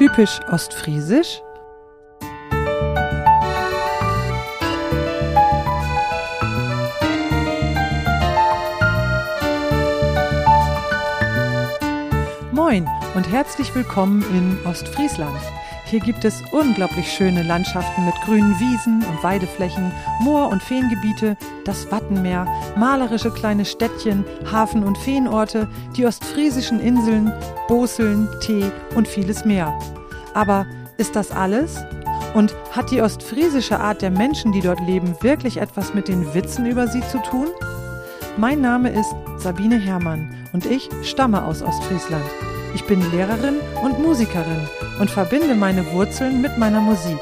typisch ostfriesisch? Moin und herzlich willkommen in Ostfriesland. Hier gibt es unglaublich schöne Landschaften mit grünen Wiesen und Weideflächen, Moor- und Feengebiete, das Wattenmeer, malerische kleine Städtchen, Hafen- und Feenorte, die ostfriesischen Inseln, Boseln, Tee und vieles mehr. Aber ist das alles? Und hat die ostfriesische Art der Menschen, die dort leben, wirklich etwas mit den Witzen über sie zu tun? Mein Name ist Sabine Herrmann und ich stamme aus Ostfriesland. Ich bin Lehrerin und Musikerin und verbinde meine Wurzeln mit meiner Musik.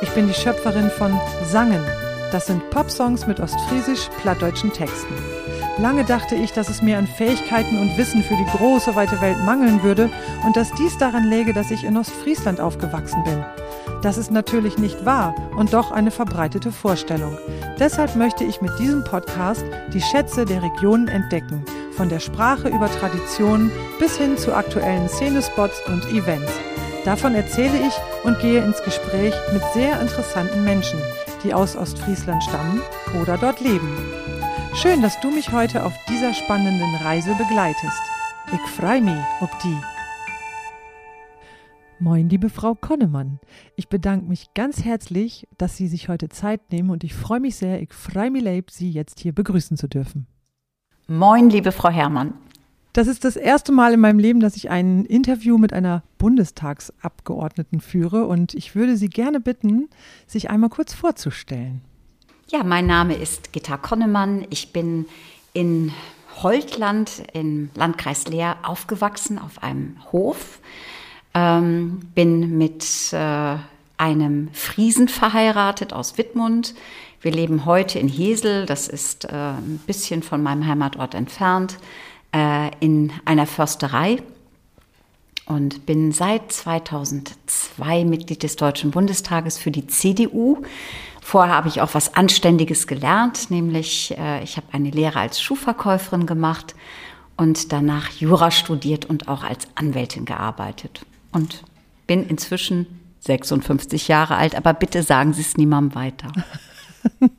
Ich bin die Schöpferin von Sangen. Das sind Popsongs mit ostfriesisch-plattdeutschen Texten. Lange dachte ich, dass es mir an Fähigkeiten und Wissen für die große weite Welt mangeln würde und dass dies daran läge, dass ich in Ostfriesland aufgewachsen bin. Das ist natürlich nicht wahr und doch eine verbreitete Vorstellung. Deshalb möchte ich mit diesem Podcast die Schätze der Regionen entdecken von der Sprache über Traditionen bis hin zu aktuellen Szenespots und Events. Davon erzähle ich und gehe ins Gespräch mit sehr interessanten Menschen, die aus Ostfriesland stammen oder dort leben. Schön, dass du mich heute auf dieser spannenden Reise begleitest. Ich freu mich ob die. Moin, liebe Frau Konnemann. Ich bedanke mich ganz herzlich, dass Sie sich heute Zeit nehmen und ich freue mich sehr, ich freue mich leib, Sie jetzt hier begrüßen zu dürfen. Moin, liebe Frau Herrmann. Das ist das erste Mal in meinem Leben, dass ich ein Interview mit einer Bundestagsabgeordneten führe und ich würde Sie gerne bitten, sich einmal kurz vorzustellen. Ja, mein Name ist Gitta Konnemann. Ich bin in Holtland im Landkreis Leer aufgewachsen auf einem Hof. Ähm, bin mit äh, einem Friesen verheiratet aus Wittmund. Wir leben heute in Hesel, das ist äh, ein bisschen von meinem Heimatort entfernt, äh, in einer Försterei und bin seit 2002 Mitglied des Deutschen Bundestages für die CDU. Vorher habe ich auch was Anständiges gelernt, nämlich äh, ich habe eine Lehre als Schuhverkäuferin gemacht und danach Jura studiert und auch als Anwältin gearbeitet. Und bin inzwischen 56 Jahre alt, aber bitte sagen Sie es niemandem weiter.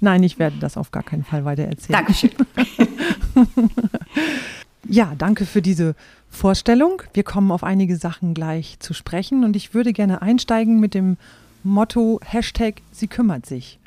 Nein, ich werde das auf gar keinen Fall weiter erzählen. Dankeschön. ja, danke für diese Vorstellung. Wir kommen auf einige Sachen gleich zu sprechen und ich würde gerne einsteigen mit dem Motto Hashtag Sie kümmert sich.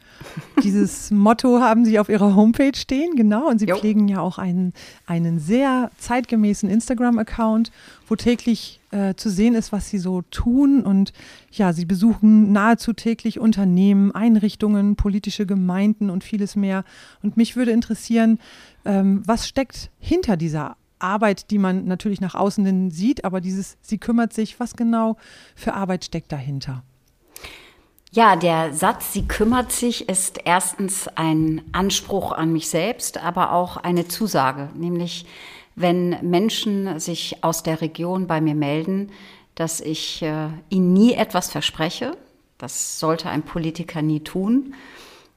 Dieses Motto haben Sie auf Ihrer Homepage stehen, genau. Und Sie jo. pflegen ja auch einen, einen sehr zeitgemäßen Instagram-Account, wo täglich äh, zu sehen ist, was Sie so tun. Und ja, Sie besuchen nahezu täglich Unternehmen, Einrichtungen, politische Gemeinden und vieles mehr. Und mich würde interessieren, ähm, was steckt hinter dieser Arbeit, die man natürlich nach außen sieht, aber dieses, sie kümmert sich, was genau für Arbeit steckt dahinter? Ja, der Satz, sie kümmert sich, ist erstens ein Anspruch an mich selbst, aber auch eine Zusage, nämlich wenn Menschen sich aus der Region bei mir melden, dass ich äh, ihnen nie etwas verspreche, das sollte ein Politiker nie tun,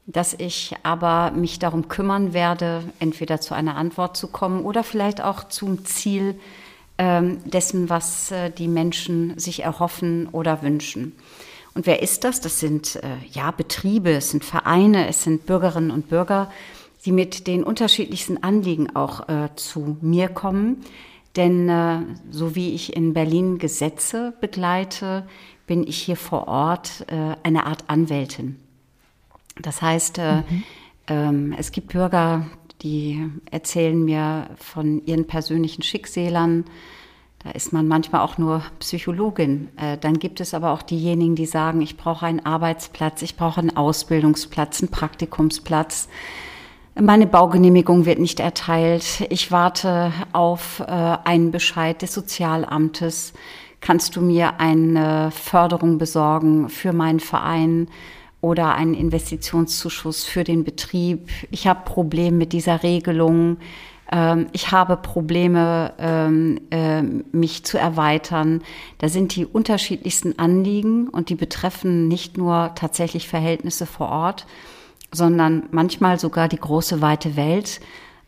dass ich aber mich darum kümmern werde, entweder zu einer Antwort zu kommen oder vielleicht auch zum Ziel ähm, dessen, was äh, die Menschen sich erhoffen oder wünschen. Und wer ist das? Das sind äh, ja Betriebe, es sind Vereine, es sind Bürgerinnen und Bürger, die mit den unterschiedlichsten Anliegen auch äh, zu mir kommen. Denn äh, so wie ich in Berlin Gesetze begleite, bin ich hier vor Ort äh, eine Art Anwältin. Das heißt, äh, mhm. ähm, es gibt Bürger, die erzählen mir von ihren persönlichen Schicksälern, da ist man manchmal auch nur Psychologin. Äh, dann gibt es aber auch diejenigen, die sagen, ich brauche einen Arbeitsplatz, ich brauche einen Ausbildungsplatz, einen Praktikumsplatz. Meine Baugenehmigung wird nicht erteilt. Ich warte auf äh, einen Bescheid des Sozialamtes. Kannst du mir eine Förderung besorgen für meinen Verein oder einen Investitionszuschuss für den Betrieb? Ich habe Probleme mit dieser Regelung ich habe Probleme, ähm, äh, mich zu erweitern. Da sind die unterschiedlichsten Anliegen und die betreffen nicht nur tatsächlich Verhältnisse vor Ort, sondern manchmal sogar die große weite Welt.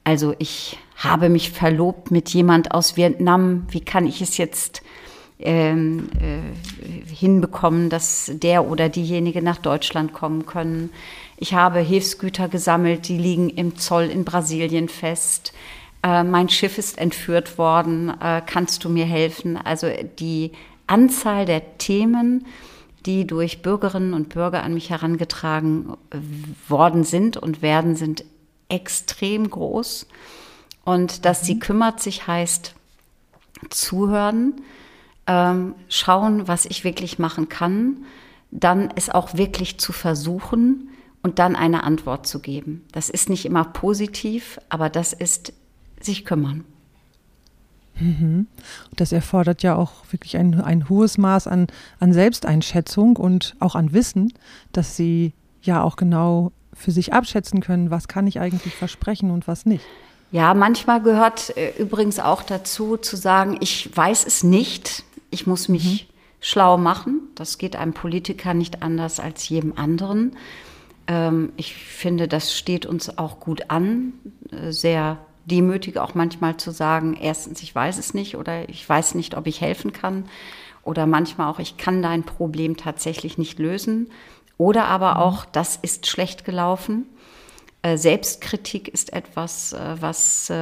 Also ich habe mich verlobt mit jemand aus Vietnam. Wie kann ich es jetzt ähm, äh, hinbekommen, dass der oder diejenige nach Deutschland kommen können. Ich habe Hilfsgüter gesammelt, die liegen im Zoll in Brasilien fest. Äh, mein Schiff ist entführt worden. Äh, kannst du mir helfen? Also die Anzahl der Themen, die durch Bürgerinnen und Bürger an mich herangetragen worden sind und werden, sind extrem groß. Und dass sie mhm. kümmert sich heißt zuhören, ähm, schauen, was ich wirklich machen kann, dann es auch wirklich zu versuchen und dann eine Antwort zu geben. Das ist nicht immer positiv, aber das ist sich kümmern. Mhm. Das erfordert ja auch wirklich ein, ein hohes Maß an, an Selbsteinschätzung und auch an Wissen, dass Sie ja auch genau für sich abschätzen können, was kann ich eigentlich versprechen und was nicht. Ja, manchmal gehört äh, übrigens auch dazu zu sagen, ich weiß es nicht, ich muss mich mhm. schlau machen. Das geht einem Politiker nicht anders als jedem anderen. Ähm, ich finde, das steht uns auch gut an, äh, sehr demütig auch manchmal zu sagen, erstens, ich weiß es nicht oder ich weiß nicht, ob ich helfen kann oder manchmal auch, ich kann dein Problem tatsächlich nicht lösen oder aber mhm. auch, das ist schlecht gelaufen. Äh, Selbstkritik ist etwas, äh, was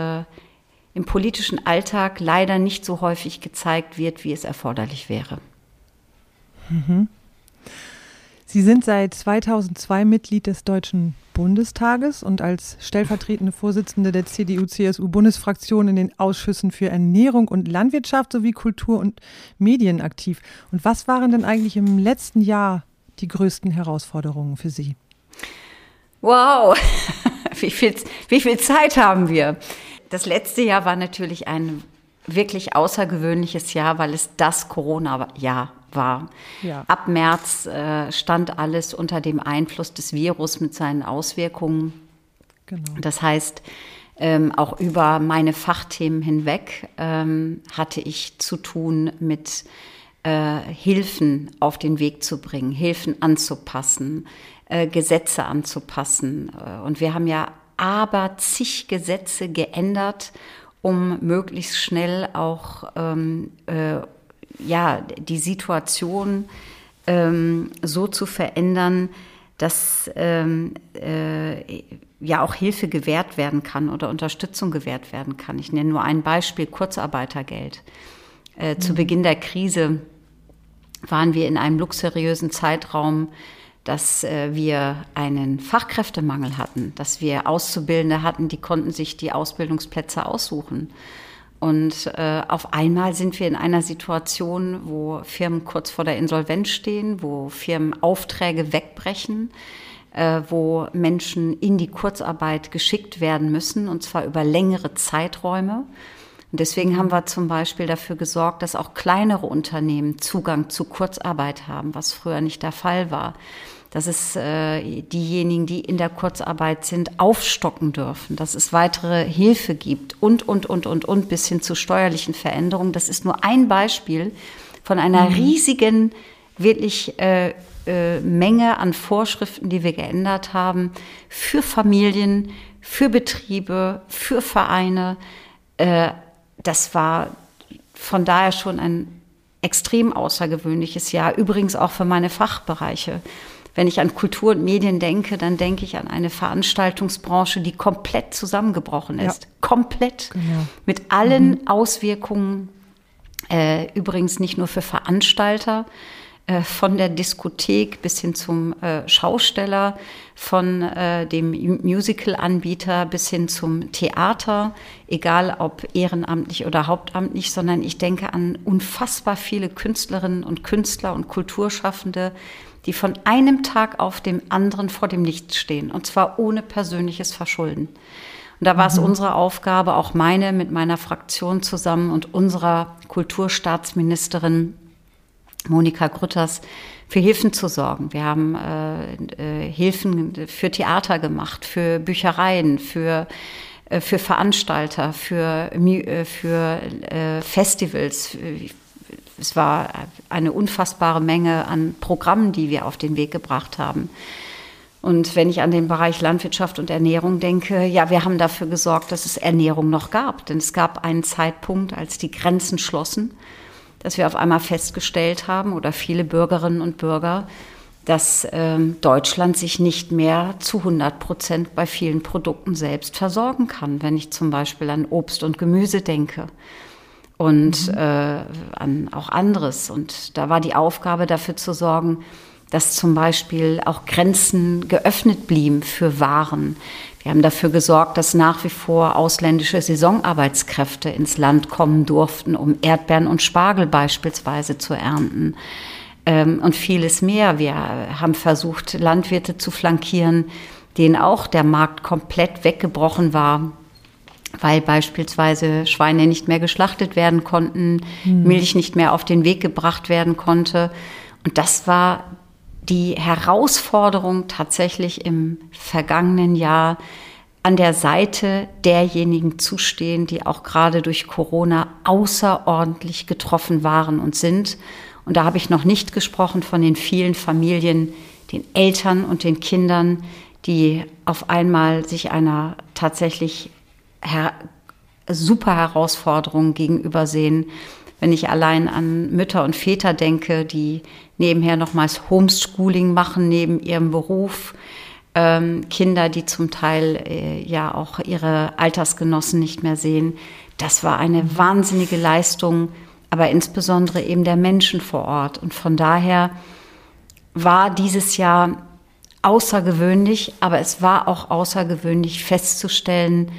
im politischen Alltag leider nicht so häufig gezeigt wird, wie es erforderlich wäre. Mhm. Sie sind seit 2002 Mitglied des Deutschen Bundestages und als stellvertretende Vorsitzende der CDU-CSU-Bundesfraktion in den Ausschüssen für Ernährung und Landwirtschaft sowie Kultur und Medien aktiv. Und was waren denn eigentlich im letzten Jahr die größten Herausforderungen für Sie? Wow, wie viel, wie viel Zeit haben wir? Das letzte Jahr war natürlich ein wirklich außergewöhnliches Jahr, weil es das Corona-Jahr war. Ja. Ab März äh, stand alles unter dem Einfluss des Virus mit seinen Auswirkungen. Genau. Das heißt, ähm, auch über meine Fachthemen hinweg ähm, hatte ich zu tun mit äh, Hilfen auf den Weg zu bringen, Hilfen anzupassen, äh, Gesetze anzupassen. Äh, und wir haben ja aber zig Gesetze geändert, um möglichst schnell auch ähm, äh, ja, die Situation ähm, so zu verändern, dass ähm, äh, ja auch Hilfe gewährt werden kann oder Unterstützung gewährt werden kann. Ich nenne nur ein Beispiel, Kurzarbeitergeld. Äh, mhm. Zu Beginn der Krise waren wir in einem luxuriösen Zeitraum, dass äh, wir einen Fachkräftemangel hatten, dass wir Auszubildende hatten, die konnten sich die Ausbildungsplätze aussuchen. Und äh, auf einmal sind wir in einer Situation, wo Firmen kurz vor der Insolvenz stehen, wo Firmen Aufträge wegbrechen, äh, wo Menschen in die Kurzarbeit geschickt werden müssen, und zwar über längere Zeiträume. Und deswegen haben wir zum Beispiel dafür gesorgt, dass auch kleinere Unternehmen Zugang zu Kurzarbeit haben, was früher nicht der Fall war dass es äh, diejenigen, die in der Kurzarbeit sind, aufstocken dürfen, dass es weitere Hilfe gibt und, und, und, und, und bis hin zu steuerlichen Veränderungen. Das ist nur ein Beispiel von einer mhm. riesigen, wirklich äh, äh, Menge an Vorschriften, die wir geändert haben für Familien, für Betriebe, für Vereine. Äh, das war von daher schon ein extrem außergewöhnliches Jahr, übrigens auch für meine Fachbereiche. Wenn ich an Kultur und Medien denke, dann denke ich an eine Veranstaltungsbranche, die komplett zusammengebrochen ist. Ja. Komplett. Genau. Mit allen mhm. Auswirkungen, äh, übrigens nicht nur für Veranstalter, von der Diskothek bis hin zum äh, Schausteller, von äh, dem Musical-Anbieter bis hin zum Theater, egal ob ehrenamtlich oder hauptamtlich, sondern ich denke an unfassbar viele Künstlerinnen und Künstler und Kulturschaffende, die von einem Tag auf dem anderen vor dem Nichts stehen, und zwar ohne persönliches Verschulden. Und da war es mhm. unsere Aufgabe, auch meine mit meiner Fraktion zusammen und unserer Kulturstaatsministerin Monika Grütters für Hilfen zu sorgen. Wir haben äh, äh, Hilfen für Theater gemacht, für Büchereien, für äh, für Veranstalter, für, äh, für äh, Festivals, es war eine unfassbare Menge an Programmen, die wir auf den Weg gebracht haben. Und wenn ich an den Bereich Landwirtschaft und Ernährung denke, ja, wir haben dafür gesorgt, dass es Ernährung noch gab. Denn es gab einen Zeitpunkt, als die Grenzen schlossen. Dass wir auf einmal festgestellt haben oder viele Bürgerinnen und Bürger, dass ähm, Deutschland sich nicht mehr zu 100 Prozent bei vielen Produkten selbst versorgen kann, wenn ich zum Beispiel an Obst und Gemüse denke und mhm. äh, an auch anderes. Und da war die Aufgabe dafür zu sorgen, dass zum Beispiel auch Grenzen geöffnet blieben für Waren. Wir haben dafür gesorgt, dass nach wie vor ausländische Saisonarbeitskräfte ins Land kommen durften, um Erdbeeren und Spargel beispielsweise zu ernten ähm, und vieles mehr. Wir haben versucht, Landwirte zu flankieren, denen auch der Markt komplett weggebrochen war, weil beispielsweise Schweine nicht mehr geschlachtet werden konnten, mhm. Milch nicht mehr auf den Weg gebracht werden konnte. Und das war die Herausforderung tatsächlich im vergangenen Jahr an der Seite derjenigen zu stehen, die auch gerade durch Corona außerordentlich getroffen waren und sind und da habe ich noch nicht gesprochen von den vielen Familien, den Eltern und den Kindern, die auf einmal sich einer tatsächlich her super Herausforderung gegenübersehen. Wenn ich allein an Mütter und Väter denke, die nebenher nochmals Homeschooling machen neben ihrem Beruf, ähm, Kinder, die zum Teil äh, ja auch ihre Altersgenossen nicht mehr sehen. Das war eine wahnsinnige Leistung aber insbesondere eben der Menschen vor Ort. Und von daher war dieses Jahr außergewöhnlich, aber es war auch außergewöhnlich festzustellen,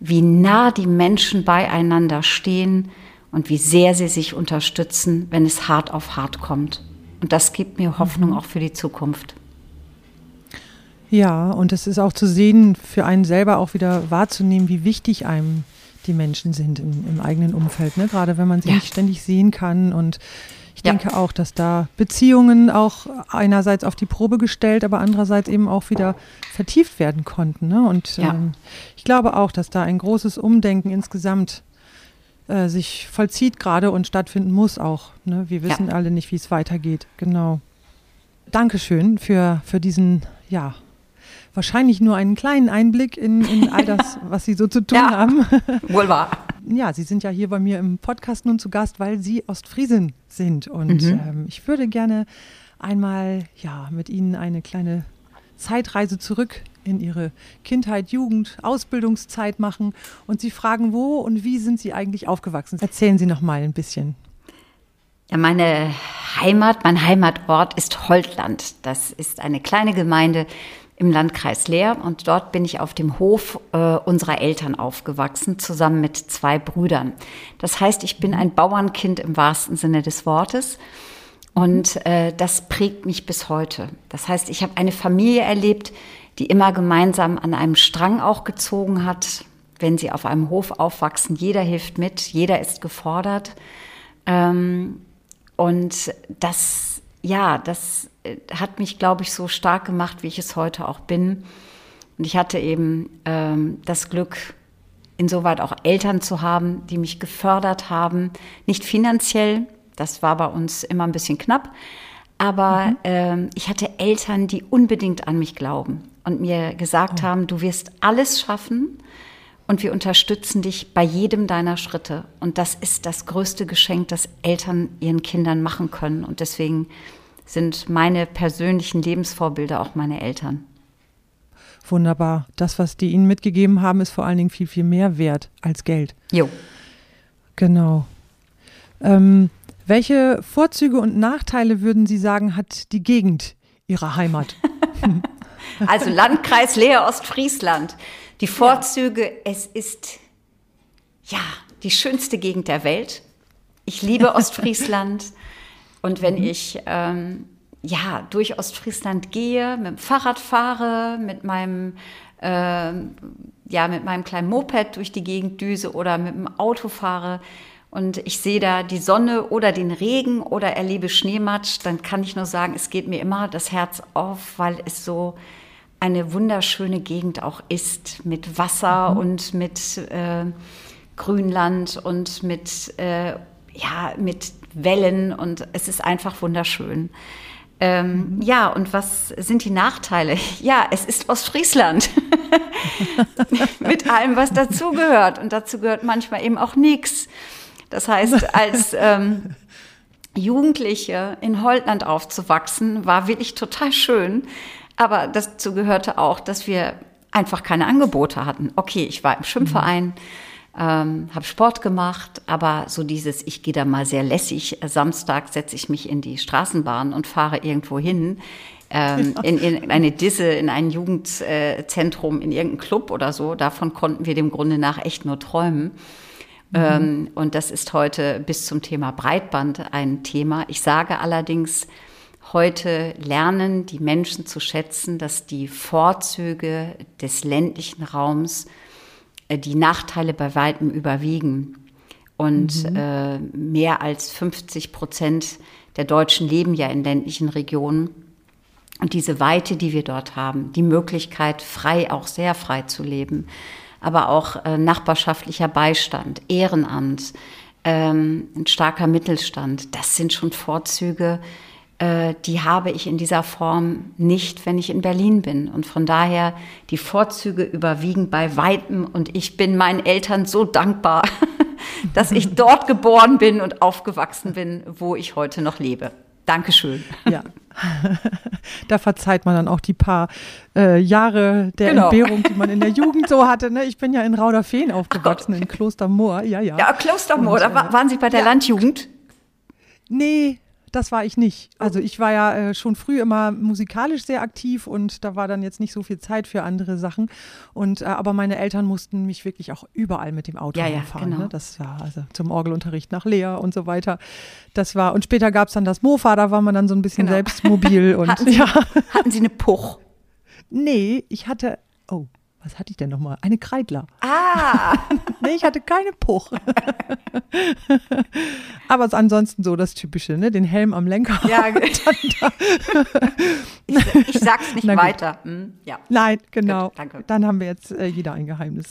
wie nah die Menschen beieinander stehen und wie sehr sie sich unterstützen, wenn es hart auf hart kommt. Und das gibt mir Hoffnung mhm. auch für die Zukunft. Ja, und es ist auch zu sehen, für einen selber auch wieder wahrzunehmen, wie wichtig einem die Menschen sind im, im eigenen Umfeld, ne? gerade wenn man sie ja. nicht ständig sehen kann. Und ich ja. denke auch, dass da Beziehungen auch einerseits auf die Probe gestellt, aber andererseits eben auch wieder vertieft werden konnten. Ne? Und ja. ähm, ich glaube auch, dass da ein großes Umdenken insgesamt äh, sich vollzieht gerade und stattfinden muss auch. Ne? Wir wissen alle nicht, wie es weitergeht. Genau. Dankeschön für, für diesen, ja, wahrscheinlich nur einen kleinen Einblick in, in all das, was Sie so zu tun ja, haben. Wohl wahr. Ja, Sie sind ja hier bei mir im Podcast nun zu Gast, weil Sie Ostfriesen sind. Und mhm. ähm, ich würde gerne einmal ja, mit Ihnen eine kleine Zeitreise zurück in Ihre Kindheit, Jugend, Ausbildungszeit machen und Sie fragen, wo und wie sind Sie eigentlich aufgewachsen? Erzählen Sie noch mal ein bisschen. Ja, meine Heimat, mein Heimatort ist Holtland. Das ist eine kleine Gemeinde im Landkreis Leer und dort bin ich auf dem Hof äh, unserer Eltern aufgewachsen, zusammen mit zwei Brüdern. Das heißt, ich bin ein Bauernkind im wahrsten Sinne des Wortes und äh, das prägt mich bis heute. Das heißt, ich habe eine Familie erlebt, die immer gemeinsam an einem Strang auch gezogen hat. Wenn sie auf einem Hof aufwachsen, jeder hilft mit, jeder ist gefordert. Ähm, und das, ja, das äh, hat mich, glaube ich, so stark gemacht, wie ich es heute auch bin. Und ich hatte eben ähm, das Glück, insoweit auch Eltern zu haben, die mich gefördert haben. Nicht finanziell, das war bei uns immer ein bisschen knapp, aber mhm. ähm, ich hatte Eltern, die unbedingt an mich glauben und mir gesagt oh. haben, du wirst alles schaffen und wir unterstützen dich bei jedem deiner Schritte. Und das ist das größte Geschenk, das Eltern ihren Kindern machen können. Und deswegen sind meine persönlichen Lebensvorbilder auch meine Eltern. Wunderbar. Das, was die Ihnen mitgegeben haben, ist vor allen Dingen viel, viel mehr wert als Geld. Jo. Genau. Ähm, welche Vorzüge und Nachteile würden Sie sagen, hat die Gegend Ihrer Heimat? also Landkreis Leer Ostfriesland. Die Vorzüge, ja. es ist ja die schönste Gegend der Welt. Ich liebe Ostfriesland. Und wenn mhm. ich ähm, ja durch Ostfriesland gehe, mit dem Fahrrad fahre, mit meinem äh, ja mit meinem kleinen Moped durch die Gegend düse oder mit dem Auto fahre und ich sehe da die Sonne oder den Regen oder erlebe Schneematsch, dann kann ich nur sagen, es geht mir immer das Herz auf, weil es so eine wunderschöne Gegend auch ist mit Wasser mhm. und mit äh, Grünland und mit äh, ja mit Wellen und es ist einfach wunderschön. Ähm, ja, und was sind die Nachteile? Ja, es ist Ostfriesland. Mit allem, was dazugehört. Und dazu gehört manchmal eben auch nichts. Das heißt, als, ähm, Jugendliche in Holland aufzuwachsen, war wirklich total schön. Aber dazu gehörte auch, dass wir einfach keine Angebote hatten. Okay, ich war im Schwimmverein, ähm, habe Sport gemacht, aber so dieses, ich gehe da mal sehr lässig, äh, Samstag setze ich mich in die Straßenbahn und fahre irgendwo hin, ähm, in, in eine Disse, in ein Jugendzentrum, in irgendeinen Club oder so. Davon konnten wir dem Grunde nach echt nur träumen. Mhm. Ähm, und das ist heute bis zum Thema Breitband ein Thema. Ich sage allerdings, heute lernen die Menschen zu schätzen, dass die Vorzüge des ländlichen Raums äh, die Nachteile bei weitem überwiegen. Und mhm. äh, mehr als 50 Prozent der Deutschen leben ja in ländlichen Regionen. Und diese Weite, die wir dort haben, die Möglichkeit, frei, auch sehr frei zu leben, aber auch äh, nachbarschaftlicher Beistand, Ehrenamt, ähm, ein starker Mittelstand. Das sind schon Vorzüge, äh, die habe ich in dieser Form nicht, wenn ich in Berlin bin. Und von daher, die Vorzüge überwiegen bei weitem. Und ich bin meinen Eltern so dankbar, dass ich dort geboren bin und aufgewachsen bin, wo ich heute noch lebe. Dankeschön. Ja. da verzeiht man dann auch die paar äh, Jahre der genau. Entbehrung, die man in der Jugend so hatte. Ne? Ich bin ja in Rauderfehn aufgewachsen, in Klostermoor. Ja, ja. Ja, Klostermoor, Und, da äh, waren Sie bei der ja. Landjugend? Nee, das war ich nicht. Also ich war ja äh, schon früh immer musikalisch sehr aktiv und da war dann jetzt nicht so viel Zeit für andere Sachen. Und äh, aber meine Eltern mussten mich wirklich auch überall mit dem Auto ja, ja, fahren. Genau. Ne? Das war also zum Orgelunterricht nach Leer und so weiter. Das war und später gab es dann das Mofa, da war man dann so ein bisschen genau. selbst mobil und hatten Sie, ja. Hatten Sie eine Puch? Nee, ich hatte. Oh was hatte ich denn nochmal? Eine Kreidler. Ah! nee, ich hatte keine Puch. Aber ansonsten so das Typische, ne? Den Helm am Lenker. Ja, ich, ich, sag's nicht weiter. Hm, ja. Nein, genau. Gut, danke. Dann haben wir jetzt äh, jeder ein Geheimnis.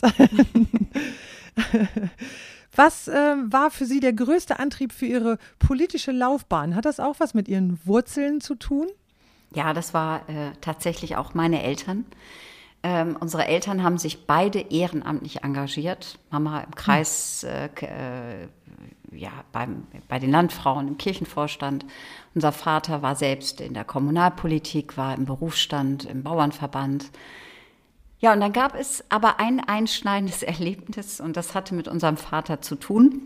Was äh, war für Sie der größte Antrieb für Ihre politische Laufbahn? Hat das auch was mit Ihren Wurzeln zu tun? Ja, das war äh, tatsächlich auch meine Eltern. Ähm, unsere Eltern haben sich beide ehrenamtlich engagiert. Mama im Kreis, äh, äh, ja, beim, bei den Landfrauen im Kirchenvorstand. Unser Vater war selbst in der Kommunalpolitik, war im Berufsstand, im Bauernverband. Ja, und dann gab es aber ein einschneidendes Erlebnis und das hatte mit unserem Vater zu tun,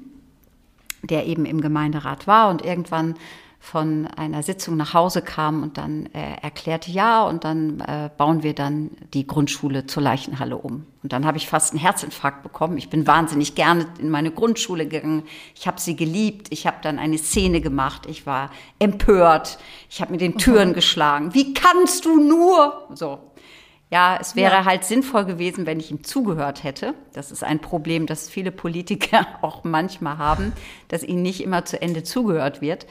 der eben im Gemeinderat war und irgendwann von einer Sitzung nach Hause kam und dann äh, erklärte, ja, und dann äh, bauen wir dann die Grundschule zur Leichenhalle um. Und dann habe ich fast einen Herzinfarkt bekommen. Ich bin wahnsinnig gerne in meine Grundschule gegangen. Ich habe sie geliebt. Ich habe dann eine Szene gemacht. Ich war empört. Ich habe mit den Türen geschlagen. Wie kannst du nur? So. Ja, es wäre ja. halt sinnvoll gewesen, wenn ich ihm zugehört hätte. Das ist ein Problem, das viele Politiker auch manchmal haben, dass ihnen nicht immer zu Ende zugehört wird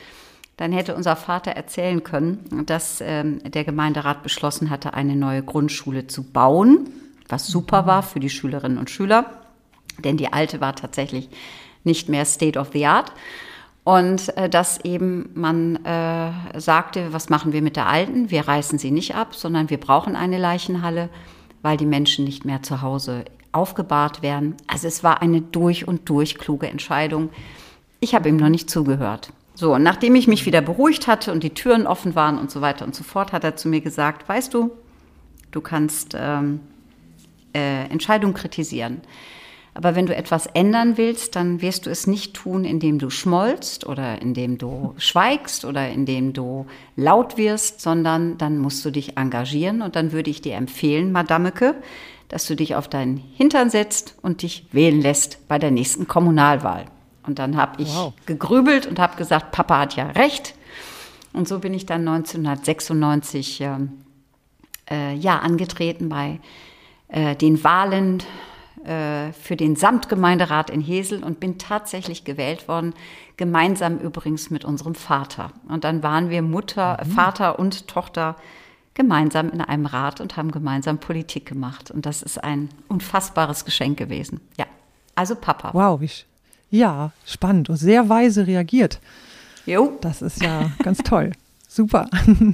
dann hätte unser Vater erzählen können, dass ähm, der Gemeinderat beschlossen hatte, eine neue Grundschule zu bauen, was super war für die Schülerinnen und Schüler, denn die alte war tatsächlich nicht mehr State of the Art. Und äh, dass eben man äh, sagte, was machen wir mit der alten? Wir reißen sie nicht ab, sondern wir brauchen eine Leichenhalle, weil die Menschen nicht mehr zu Hause aufgebahrt werden. Also es war eine durch und durch kluge Entscheidung. Ich habe ihm noch nicht zugehört. So, und nachdem ich mich wieder beruhigt hatte und die Türen offen waren und so weiter und so fort, hat er zu mir gesagt, weißt du, du kannst ähm, äh, Entscheidungen kritisieren. Aber wenn du etwas ändern willst, dann wirst du es nicht tun, indem du schmollst oder indem du schweigst oder indem du laut wirst, sondern dann musst du dich engagieren. Und dann würde ich dir empfehlen, Madameke, dass du dich auf deinen Hintern setzt und dich wählen lässt bei der nächsten Kommunalwahl. Und dann habe ich wow. gegrübelt und habe gesagt, Papa hat ja recht. Und so bin ich dann 1996 äh, äh, ja, angetreten bei äh, den Wahlen äh, für den Samtgemeinderat in Hesel und bin tatsächlich gewählt worden, gemeinsam übrigens mit unserem Vater. Und dann waren wir Mutter, mhm. Vater und Tochter gemeinsam in einem Rat und haben gemeinsam Politik gemacht. Und das ist ein unfassbares Geschenk gewesen. Ja, also Papa. Wow, wie, ja, spannend und sehr weise reagiert. Jo. Das ist ja ganz toll. Super.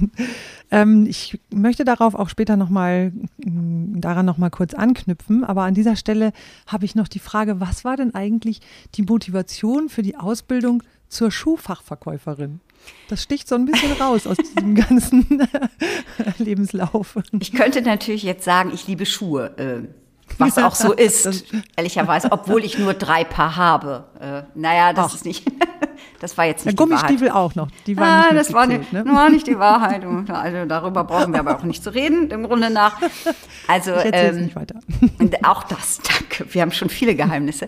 ähm, ich möchte darauf auch später nochmal, mm, daran nochmal kurz anknüpfen, aber an dieser Stelle habe ich noch die Frage, was war denn eigentlich die Motivation für die Ausbildung zur Schuhfachverkäuferin. Das sticht so ein bisschen raus aus diesem ganzen Lebenslauf. Ich könnte natürlich jetzt sagen, ich liebe Schuhe. Was auch so ist, ehrlicherweise, obwohl ich nur drei Paar habe. Äh, naja, das Ach. ist nicht. Das war jetzt nicht ja, Gummistiefel auch noch. Die waren ah, nicht das war, nicht, ne? war nicht die Wahrheit. Also darüber brauchen wir aber auch nicht zu reden, im Grunde nach. Also ähm, nicht weiter. auch das, danke. Wir haben schon viele Geheimnisse.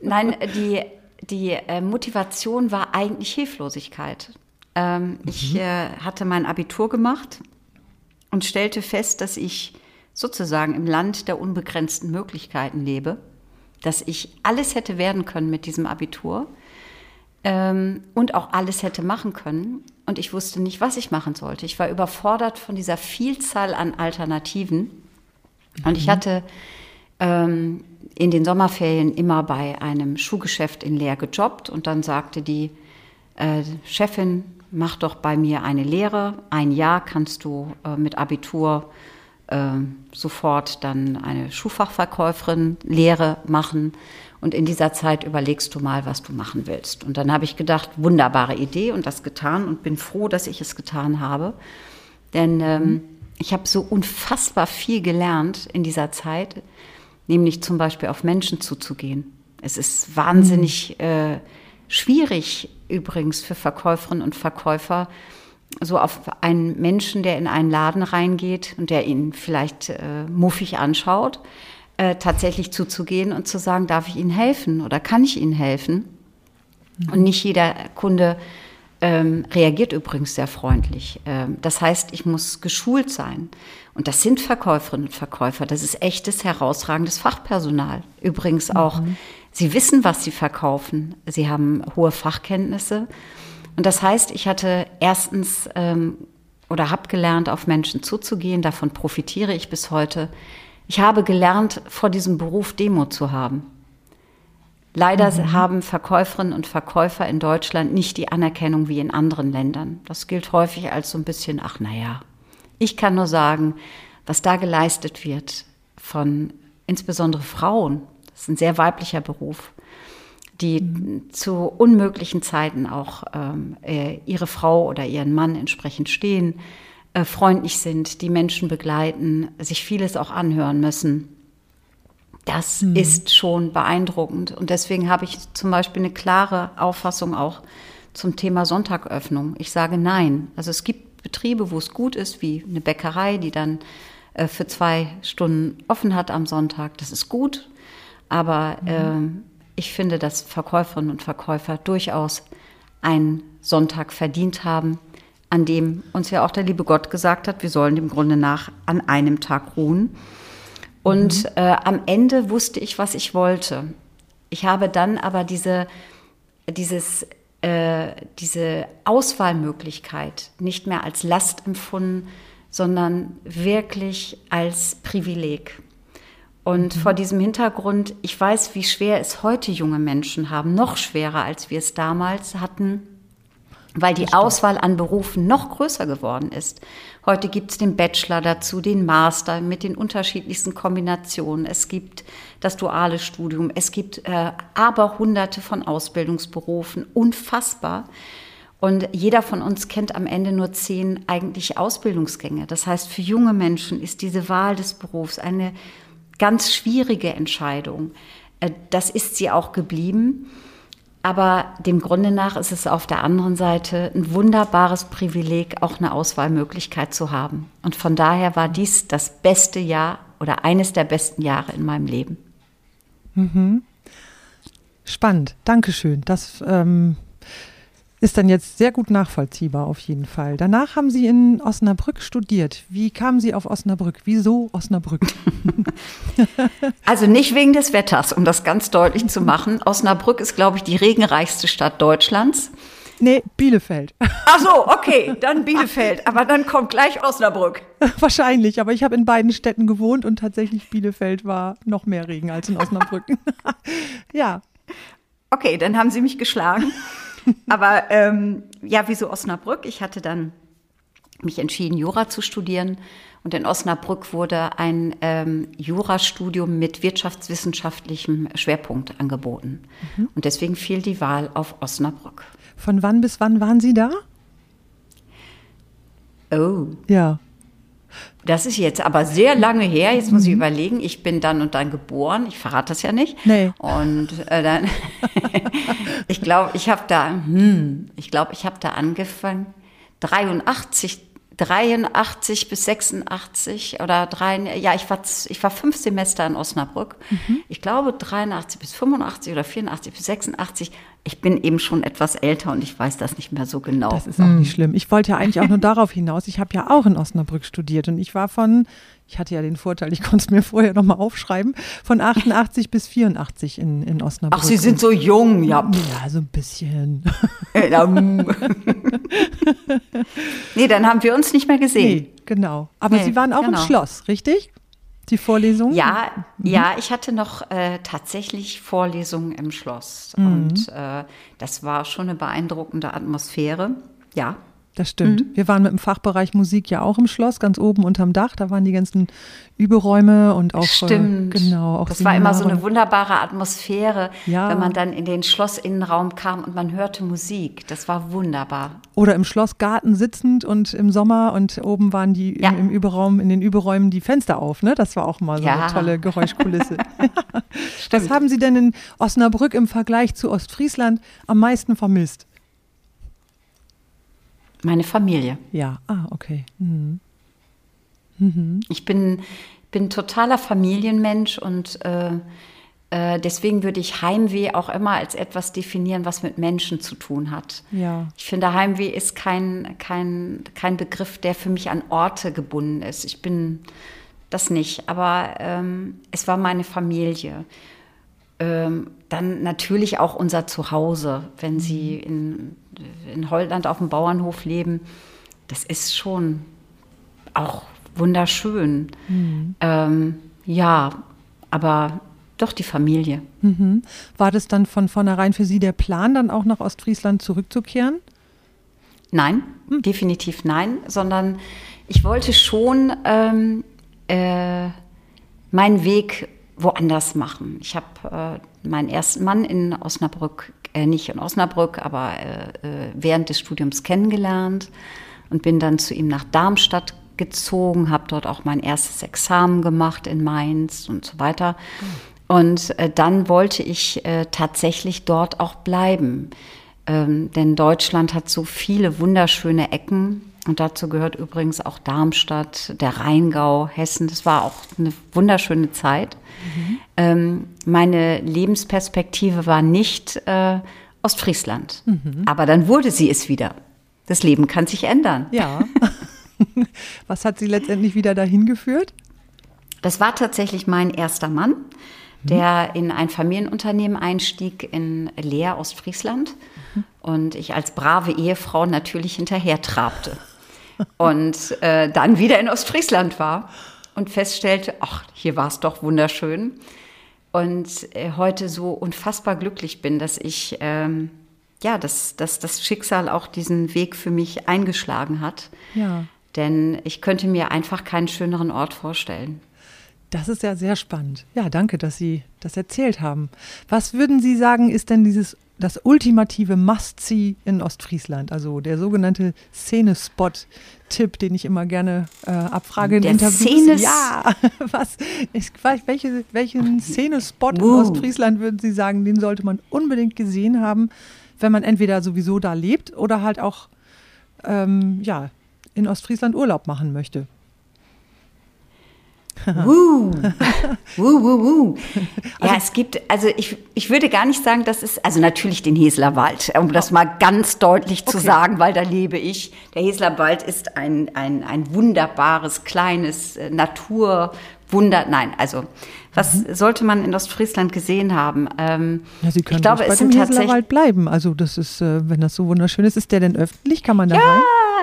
Nein, die, die äh, Motivation war eigentlich Hilflosigkeit. Ähm, mhm. Ich äh, hatte mein Abitur gemacht und stellte fest, dass ich sozusagen im Land der unbegrenzten Möglichkeiten lebe, dass ich alles hätte werden können mit diesem Abitur ähm, und auch alles hätte machen können. Und ich wusste nicht, was ich machen sollte. Ich war überfordert von dieser Vielzahl an Alternativen. Und ich mhm. hatte ähm, in den Sommerferien immer bei einem Schuhgeschäft in Leer gejobbt. Und dann sagte die äh, Chefin, mach doch bei mir eine Lehre. Ein Jahr kannst du äh, mit Abitur sofort dann eine Schuhfachverkäuferin Lehre machen. Und in dieser Zeit überlegst du mal, was du machen willst. Und dann habe ich gedacht, wunderbare Idee und das getan und bin froh, dass ich es getan habe. Denn ähm, ich habe so unfassbar viel gelernt in dieser Zeit, nämlich zum Beispiel auf Menschen zuzugehen. Es ist wahnsinnig mhm. äh, schwierig übrigens für Verkäuferinnen und Verkäufer, so auf einen Menschen, der in einen Laden reingeht und der ihn vielleicht äh, muffig anschaut, äh, tatsächlich zuzugehen und zu sagen, darf ich Ihnen helfen oder kann ich Ihnen helfen? Mhm. Und nicht jeder Kunde ähm, reagiert übrigens sehr freundlich. Ähm, das heißt, ich muss geschult sein. Und das sind Verkäuferinnen und Verkäufer. Das ist echtes, herausragendes Fachpersonal. Übrigens auch, mhm. sie wissen, was sie verkaufen. Sie haben hohe Fachkenntnisse. Und das heißt, ich hatte erstens ähm, oder habe gelernt, auf Menschen zuzugehen. Davon profitiere ich bis heute. Ich habe gelernt, vor diesem Beruf Demo zu haben. Leider mhm. haben Verkäuferinnen und Verkäufer in Deutschland nicht die Anerkennung wie in anderen Ländern. Das gilt häufig als so ein bisschen, ach naja. Ich kann nur sagen, was da geleistet wird von insbesondere Frauen, das ist ein sehr weiblicher Beruf, die mhm. zu unmöglichen Zeiten auch ähm, äh, ihre Frau oder ihren Mann entsprechend stehen, äh, freundlich sind, die Menschen begleiten, sich vieles auch anhören müssen. Das mhm. ist schon beeindruckend. Und deswegen habe ich zum Beispiel eine klare Auffassung auch zum Thema Sonntagöffnung. Ich sage nein. Also es gibt Betriebe, wo es gut ist, wie eine Bäckerei, die dann äh, für zwei Stunden offen hat am Sonntag. Das ist gut. Aber mhm. Ich finde, dass Verkäuferinnen und Verkäufer durchaus einen Sonntag verdient haben, an dem uns ja auch der liebe Gott gesagt hat, wir sollen dem Grunde nach an einem Tag ruhen. Und mhm. äh, am Ende wusste ich, was ich wollte. Ich habe dann aber diese, dieses, äh, diese Auswahlmöglichkeit nicht mehr als Last empfunden, sondern wirklich als Privileg. Und mhm. vor diesem Hintergrund, ich weiß, wie schwer es heute junge Menschen haben, noch schwerer, als wir es damals hatten, weil die Auswahl an Berufen noch größer geworden ist. Heute gibt es den Bachelor dazu, den Master mit den unterschiedlichsten Kombinationen. Es gibt das duale Studium. Es gibt äh, aber hunderte von Ausbildungsberufen. Unfassbar. Und jeder von uns kennt am Ende nur zehn eigentlich Ausbildungsgänge. Das heißt, für junge Menschen ist diese Wahl des Berufs eine ganz schwierige Entscheidung. Äh, das ist sie auch geblieben. Aber dem Grunde nach ist es auf der anderen Seite ein wunderbares Privileg, auch eine Auswahlmöglichkeit zu haben. Und von daher war dies das beste Jahr oder eines der besten Jahre in meinem Leben. Mhm. Spannend, Dankeschön. Das ähm, ist dann jetzt sehr gut nachvollziehbar auf jeden Fall. Danach haben Sie in Osnabrück studiert. Wie kamen Sie auf Osnabrück? Wieso Osnabrück? also nicht wegen des Wetters, um das ganz deutlich zu machen. Osnabrück ist, glaube ich, die regenreichste Stadt Deutschlands. Nee, Bielefeld. Ach so, okay, dann Bielefeld. Aber dann kommt gleich Osnabrück. Wahrscheinlich, aber ich habe in beiden Städten gewohnt und tatsächlich Bielefeld war noch mehr Regen als in Osnabrück. ja. Okay, dann haben Sie mich geschlagen. Aber ähm, ja, wieso Osnabrück? Ich hatte dann mich entschieden, Jura zu studieren. Und in Osnabrück wurde ein ähm, Jurastudium mit wirtschaftswissenschaftlichem Schwerpunkt angeboten. Mhm. Und deswegen fiel die Wahl auf Osnabrück. Von wann bis wann waren Sie da? Oh. Ja. Das ist jetzt aber sehr lange her. Jetzt muss mhm. ich überlegen. Ich bin dann und dann geboren. Ich verrate das ja nicht. Nee. Und äh, dann, ich glaube, ich habe da, hm, ich glaube, ich habe da angefangen. 83 83 bis 86 oder drei, ja, ich war, ich war fünf Semester in Osnabrück. Mhm. Ich glaube 83 bis 85 oder 84 bis 86. Ich bin eben schon etwas älter und ich weiß das nicht mehr so genau. Das ist auch nicht schlimm. Ich wollte ja eigentlich auch nur darauf hinaus. Ich habe ja auch in Osnabrück studiert und ich war von, ich hatte ja den Vorteil, ich konnte es mir vorher nochmal aufschreiben, von 88 bis 84 in, in Osnabrück. Ach, Sie sind so jung, ja. Ja, so ein bisschen. nee, dann haben wir uns nicht mehr gesehen. Nee, genau. Aber nee, Sie waren auch genau. im Schloss, richtig? Die Vorlesung? Ja, mhm. ja, ich hatte noch äh, tatsächlich Vorlesungen im Schloss. Mhm. Und äh, das war schon eine beeindruckende Atmosphäre. Ja, das stimmt. Mhm. Wir waren mit dem Fachbereich Musik ja auch im Schloss, ganz oben unterm Dach. Da waren die ganzen Überräume und auch. Äh, stimmt. Äh, genau. Auch das Seminare. war immer so eine wunderbare Atmosphäre, ja. wenn man dann in den Schlossinnenraum kam und man hörte Musik. Das war wunderbar. Oder im Schlossgarten sitzend und im Sommer und oben waren die ja. im, im, Überraum, in den Überräumen die Fenster auf. Ne? Das war auch mal so ja. eine tolle Geräuschkulisse. Was haben Sie denn in Osnabrück im Vergleich zu Ostfriesland am meisten vermisst? Meine Familie. Ja, ah, okay. Mhm. Mhm. Ich bin, bin totaler Familienmensch und äh, äh, deswegen würde ich Heimweh auch immer als etwas definieren, was mit Menschen zu tun hat. Ja. Ich finde, Heimweh ist kein, kein, kein Begriff, der für mich an Orte gebunden ist. Ich bin das nicht, aber ähm, es war meine Familie. Ähm, dann natürlich auch unser Zuhause, wenn Sie mhm. in, in Holland auf dem Bauernhof leben. Das ist schon auch wunderschön. Mhm. Ähm, ja, aber doch die Familie. Mhm. War das dann von vornherein für Sie der Plan, dann auch nach Ostfriesland zurückzukehren? Nein, mhm. definitiv nein, sondern ich wollte schon ähm, äh, meinen Weg woanders machen. Ich habe äh, meinen ersten Mann in Osnabrück, äh, nicht in Osnabrück, aber äh, äh, während des Studiums kennengelernt und bin dann zu ihm nach Darmstadt gezogen, habe dort auch mein erstes Examen gemacht in Mainz und so weiter. Und äh, dann wollte ich äh, tatsächlich dort auch bleiben. Ähm, denn Deutschland hat so viele wunderschöne Ecken und dazu gehört übrigens auch Darmstadt, der Rheingau, Hessen. Das war auch eine wunderschöne Zeit. Mhm. Ähm, meine Lebensperspektive war nicht äh, Ostfriesland. Mhm. Aber dann wurde sie es wieder. Das Leben kann sich ändern. Ja. Was hat Sie letztendlich wieder dahin geführt? Das war tatsächlich mein erster Mann, der in ein Familienunternehmen einstieg in Leer, Ostfriesland. Mhm. Und ich als brave Ehefrau natürlich hinterher trabte und äh, dann wieder in Ostfriesland war und feststellte, ach, hier war es doch wunderschön. Und äh, heute so unfassbar glücklich bin, dass ich, ähm, ja, dass, dass das Schicksal auch diesen Weg für mich eingeschlagen hat. Ja. Denn ich könnte mir einfach keinen schöneren Ort vorstellen. Das ist ja sehr spannend. Ja, danke, dass Sie das erzählt haben. Was würden Sie sagen, ist denn dieses das ultimative Must-See in Ostfriesland, also der sogenannte Szene-Spot-Tipp, den ich immer gerne äh, abfrage in der Interviews. Szene ja, was, ich, welche, welchen Szene-Spot in Ostfriesland würden Sie sagen, den sollte man unbedingt gesehen haben, wenn man entweder sowieso da lebt oder halt auch ähm, ja, in Ostfriesland Urlaub machen möchte? Wuh, wuh, wuh. Ja, also, es gibt, also ich, ich würde gar nicht sagen, dass es, also natürlich den Heslerwald, um das mal ganz deutlich zu okay. sagen, weil da lebe ich. Der Heslerwald ist ein, ein, ein wunderbares, kleines äh, Naturwunder. Nein, also was mhm. sollte man in Ostfriesland gesehen haben? Ähm, ja, Sie können ich glaube, es bei dem Heslerwald bleiben. Also das ist, äh, wenn das so wunderschön ist, ist der denn öffentlich? Kann man da ja, rein?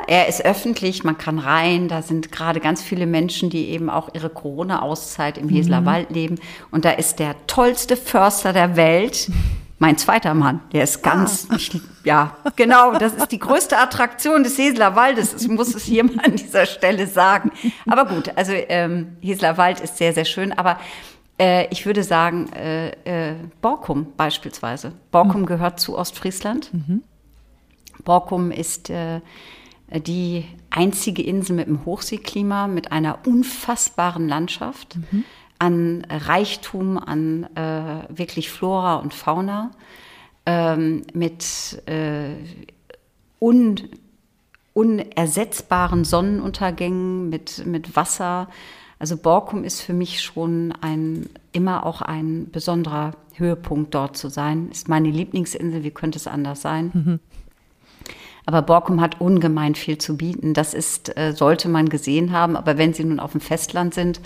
Er ist öffentlich, man kann rein. Da sind gerade ganz viele Menschen, die eben auch ihre Corona-Auszeit im Hesler mhm. Wald leben. Und da ist der tollste Förster der Welt. mein zweiter Mann, der ist ganz, ah. ich, ja, genau, das ist die größte Attraktion des Heseler Waldes. Ich muss es hier mal an dieser Stelle sagen. Aber gut, also ähm, Heseler Wald ist sehr, sehr schön. Aber äh, ich würde sagen, äh, äh, Borkum beispielsweise. Borkum mhm. gehört zu Ostfriesland. Mhm. Borkum ist äh, die einzige Insel mit einem Hochseeklima, mit einer unfassbaren Landschaft, mhm. an Reichtum, an äh, wirklich Flora und Fauna, ähm, mit äh, un, unersetzbaren Sonnenuntergängen, mit, mit Wasser. Also Borkum ist für mich schon ein, immer auch ein besonderer Höhepunkt dort zu sein. Ist meine Lieblingsinsel, wie könnte es anders sein? Mhm. Aber Borkum hat ungemein viel zu bieten. Das ist, äh, sollte man gesehen haben. Aber wenn Sie nun auf dem Festland sind,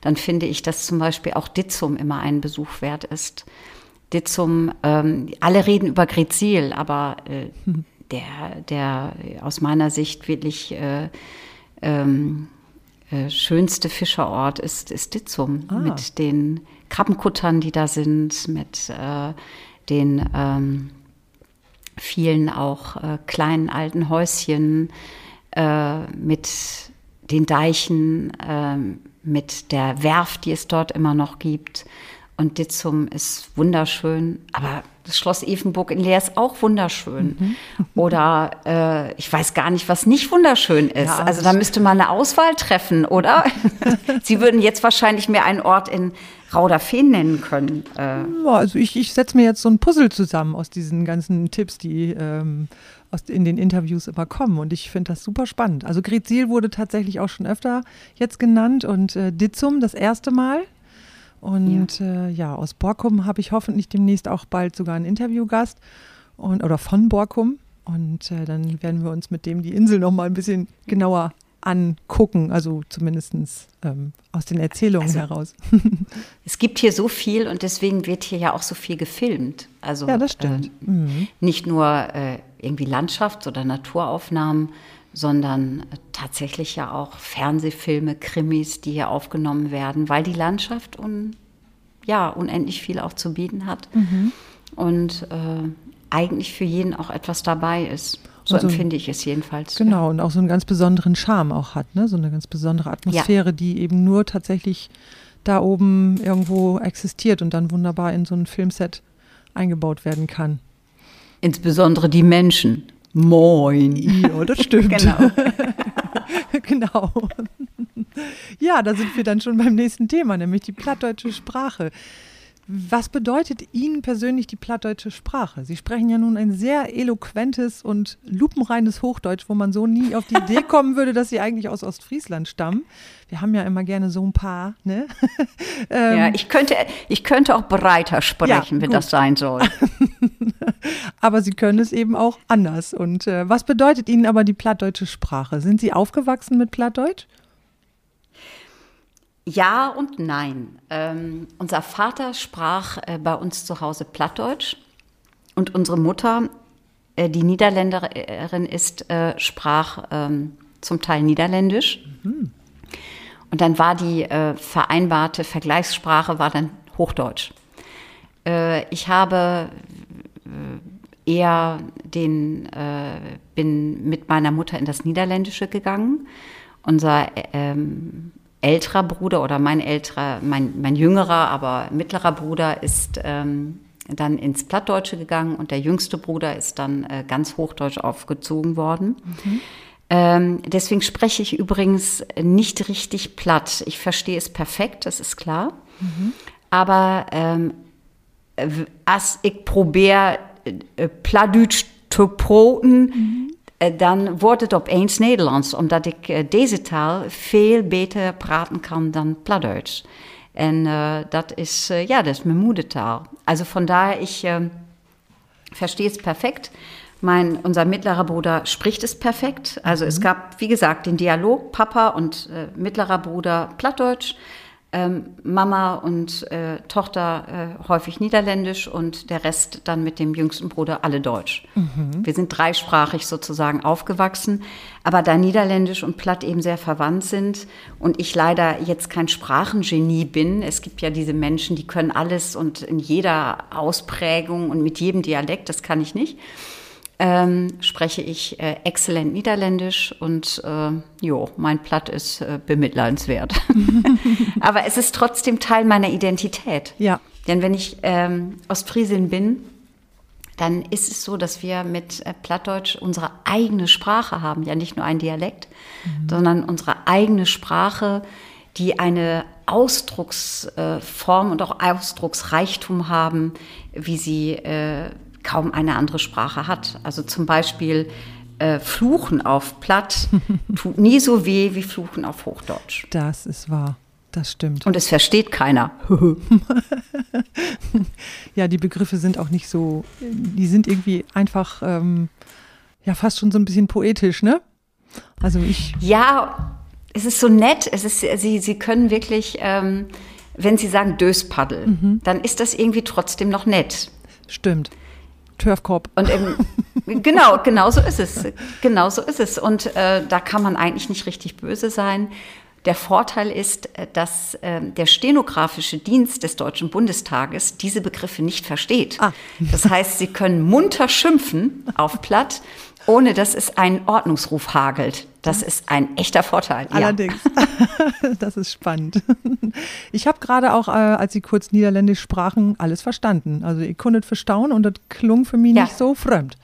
dann finde ich, dass zum Beispiel auch Ditzum immer einen Besuch wert ist. Ditzum, ähm, alle reden über Grezil, aber äh, hm. der, der aus meiner Sicht wirklich äh, ähm, äh, schönste Fischerort ist, ist Ditzum. Ah. Mit den Krabbenkuttern, die da sind, mit äh, den ähm, vielen auch äh, kleinen alten Häuschen äh, mit den Deichen, äh, mit der Werft, die es dort immer noch gibt. Und Ditzum ist wunderschön, aber das Schloss Evenburg in Leer ist auch wunderschön. Mhm. Oder äh, ich weiß gar nicht, was nicht wunderschön ist. Ja, also da müsste man eine Auswahl treffen, oder? Sie würden jetzt wahrscheinlich mehr einen Ort in Rauderfehn nennen können. Äh. Ja, also ich, ich setze mir jetzt so ein Puzzle zusammen aus diesen ganzen Tipps, die ähm, aus, in den Interviews immer kommen. Und ich finde das super spannend. Also Grezil wurde tatsächlich auch schon öfter jetzt genannt und äh, Ditzum das erste Mal. Und ja, äh, ja aus Borkum habe ich hoffentlich demnächst auch bald sogar einen Interviewgast und, oder von Borkum. Und äh, dann werden wir uns mit dem die Insel noch mal ein bisschen genauer angucken, also zumindest ähm, aus den Erzählungen also, heraus. es gibt hier so viel und deswegen wird hier ja auch so viel gefilmt. Also ja, das stimmt. Äh, mhm. nicht nur äh, irgendwie Landschafts- oder Naturaufnahmen, sondern tatsächlich ja auch Fernsehfilme, Krimis, die hier aufgenommen werden, weil die Landschaft un, ja, unendlich viel auch zu bieten hat mhm. und äh, eigentlich für jeden auch etwas dabei ist. So, so empfinde ich es jedenfalls. Genau, ja. und auch so einen ganz besonderen Charme auch hat, ne? so eine ganz besondere Atmosphäre, ja. die eben nur tatsächlich da oben irgendwo existiert und dann wunderbar in so ein Filmset eingebaut werden kann. Insbesondere die Menschen. Moin. Ja, das stimmt. genau. genau. Ja, da sind wir dann schon beim nächsten Thema, nämlich die plattdeutsche Sprache. Was bedeutet Ihnen persönlich die plattdeutsche Sprache? Sie sprechen ja nun ein sehr eloquentes und lupenreines Hochdeutsch, wo man so nie auf die Idee kommen würde, dass Sie eigentlich aus Ostfriesland stammen. Wir haben ja immer gerne so ein paar, ne? ähm, ja, ich könnte, ich könnte auch breiter sprechen, ja, wenn das sein soll. aber Sie können es eben auch anders. Und äh, was bedeutet Ihnen aber die plattdeutsche Sprache? Sind Sie aufgewachsen mit Plattdeutsch? Ja und nein. Ähm, unser Vater sprach äh, bei uns zu Hause Plattdeutsch und unsere Mutter, äh, die Niederländerin ist, äh, sprach ähm, zum Teil Niederländisch. Mhm. Und dann war die äh, vereinbarte Vergleichssprache war dann Hochdeutsch. Äh, ich habe äh, eher den, bin mit meiner Mutter in das Niederländische gegangen. Unser ähm, älterer Bruder oder mein älterer, mein, mein jüngerer, aber mittlerer Bruder ist ähm, dann ins Plattdeutsche gegangen und der jüngste Bruder ist dann äh, ganz Hochdeutsch aufgezogen worden. Mhm. Ähm, deswegen spreche ich übrigens nicht richtig platt. Ich verstehe es perfekt, das ist klar. Mhm. Aber ähm, als ich probeer äh, Plattdeutsch zu proten, mhm. Eh, dan wordt het opeens Nederlands, omdat ik eh, deze taal veel beter praten kan dan Plattdeutsch. En uh, dat is, ja, das ist meine Muttertaal. Also von daher, ich verstehe es perfekt. Mein, unser mittlerer Bruder spricht es perfekt. Also mhm. es gab, wie gesagt, den Dialog Papa und mittlerer Bruder Plattdeutsch. Ähm, Mama und äh, Tochter äh, häufig Niederländisch und der Rest dann mit dem jüngsten Bruder alle Deutsch. Mhm. Wir sind dreisprachig sozusagen aufgewachsen, aber da Niederländisch und Platt eben sehr verwandt sind und ich leider jetzt kein Sprachengenie bin, es gibt ja diese Menschen, die können alles und in jeder Ausprägung und mit jedem Dialekt, das kann ich nicht ähm, spreche ich äh, exzellent Niederländisch und äh, jo, mein Platt ist äh, bemitleidenswert. Aber es ist trotzdem Teil meiner Identität. Ja. Denn wenn ich ähm, Ostfriesin bin, dann ist es so, dass wir mit äh, Plattdeutsch unsere eigene Sprache haben, ja nicht nur ein Dialekt, mhm. sondern unsere eigene Sprache, die eine Ausdrucksform und auch Ausdrucksreichtum haben, wie sie äh, kaum eine andere Sprache hat. Also zum Beispiel äh, Fluchen auf Platt tut nie so weh wie Fluchen auf Hochdeutsch. Das ist wahr. Das stimmt. Und es versteht keiner. ja, die Begriffe sind auch nicht so, die sind irgendwie einfach, ähm, ja, fast schon so ein bisschen poetisch, ne? Also ich. Ja, es ist so nett. Es ist, sie, sie können wirklich, ähm, wenn sie sagen Döspaddel, mhm. dann ist das irgendwie trotzdem noch nett. Stimmt. Turfkorb. Und eben, genau, genau so ist es. Genau so ist es. Und äh, da kann man eigentlich nicht richtig böse sein. Der Vorteil ist, äh, dass äh, der stenografische Dienst des Deutschen Bundestages diese Begriffe nicht versteht. Ah. Das heißt, sie können munter schimpfen auf Platt, ohne dass es einen Ordnungsruf hagelt. Das ist ein echter Vorteil. Allerdings. Ja. das ist spannend. Ich habe gerade auch, äh, als Sie kurz Niederländisch sprachen, alles verstanden. Also ihr konntet verstauen und das klung für mich ja. nicht so fremd.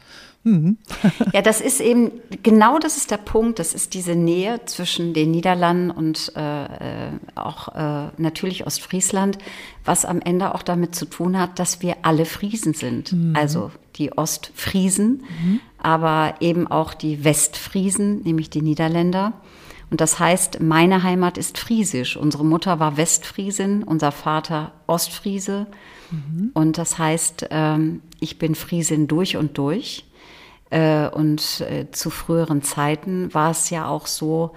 Mhm. Ja, das ist eben, genau das ist der Punkt. Das ist diese Nähe zwischen den Niederlanden und äh, äh, auch äh, natürlich Ostfriesland, was am Ende auch damit zu tun hat, dass wir alle Friesen sind. Mhm. Also die Ostfriesen, mhm. Aber eben auch die Westfriesen, nämlich die Niederländer. Und das heißt, meine Heimat ist friesisch. Unsere Mutter war Westfriesin, unser Vater Ostfriese. Mhm. Und das heißt, ähm, ich bin Friesin durch und durch. Äh, und äh, zu früheren Zeiten war es ja auch so,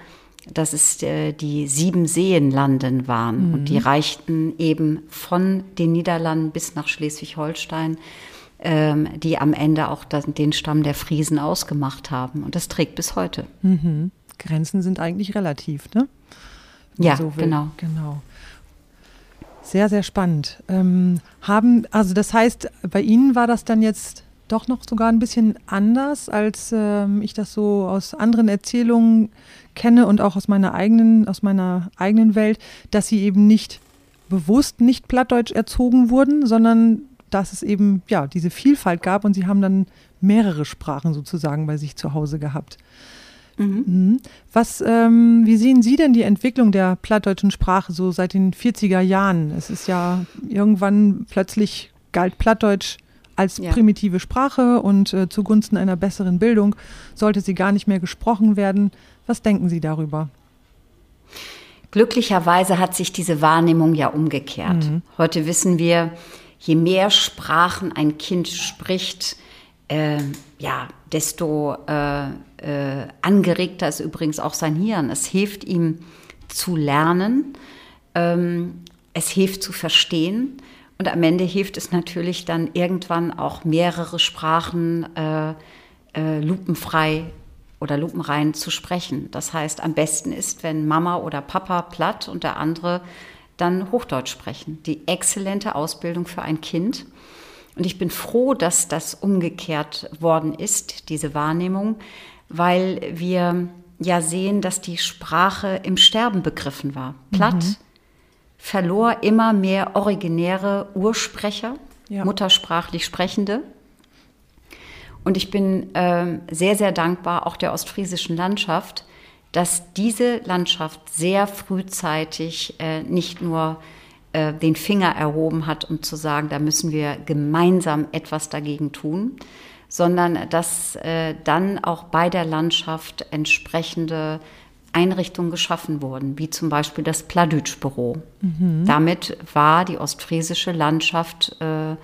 dass es äh, die sieben Seenlanden waren. Mhm. Und die reichten eben von den Niederlanden bis nach Schleswig-Holstein, ähm, die am Ende auch den Stamm der Friesen ausgemacht haben. Und das trägt bis heute. Mhm. Grenzen sind eigentlich relativ, ne? ja, so genau. Genau. Sehr, sehr spannend. Ähm, haben, also das heißt, bei Ihnen war das dann jetzt doch noch sogar ein bisschen anders, als ähm, ich das so aus anderen Erzählungen kenne und auch aus meiner eigenen, aus meiner eigenen Welt, dass sie eben nicht bewusst nicht plattdeutsch erzogen wurden, sondern dass es eben ja diese Vielfalt gab und sie haben dann mehrere Sprachen sozusagen bei sich zu Hause gehabt. Mhm. mhm. Was, ähm, wie sehen Sie denn die Entwicklung der plattdeutschen Sprache so seit den 40er Jahren? Es ist ja irgendwann plötzlich galt Plattdeutsch als ja. primitive Sprache und äh, zugunsten einer besseren Bildung sollte sie gar nicht mehr gesprochen werden. Was denken Sie darüber? Glücklicherweise hat sich diese Wahrnehmung ja umgekehrt. Mhm. Heute wissen wir, je mehr Sprachen ein Kind spricht, äh, ja, desto äh, äh, angeregter ist übrigens auch sein Hirn. Es hilft ihm zu lernen, ähm, es hilft zu verstehen und am Ende hilft es natürlich dann irgendwann auch mehrere Sprachen äh, äh, lupenfrei oder lupenrein zu sprechen. Das heißt, am besten ist, wenn Mama oder Papa platt und der andere dann Hochdeutsch sprechen. Die exzellente Ausbildung für ein Kind. Und ich bin froh, dass das umgekehrt worden ist, diese Wahrnehmung, weil wir ja sehen, dass die Sprache im Sterben begriffen war. Platt mhm verlor immer mehr originäre Ursprecher, ja. muttersprachlich Sprechende. Und ich bin äh, sehr, sehr dankbar auch der ostfriesischen Landschaft, dass diese Landschaft sehr frühzeitig äh, nicht nur äh, den Finger erhoben hat, um zu sagen, da müssen wir gemeinsam etwas dagegen tun, sondern dass äh, dann auch bei der Landschaft entsprechende Einrichtungen geschaffen wurden, wie zum Beispiel das Pladütsch-Büro. Mhm. Damit war die ostfriesische Landschaft äh,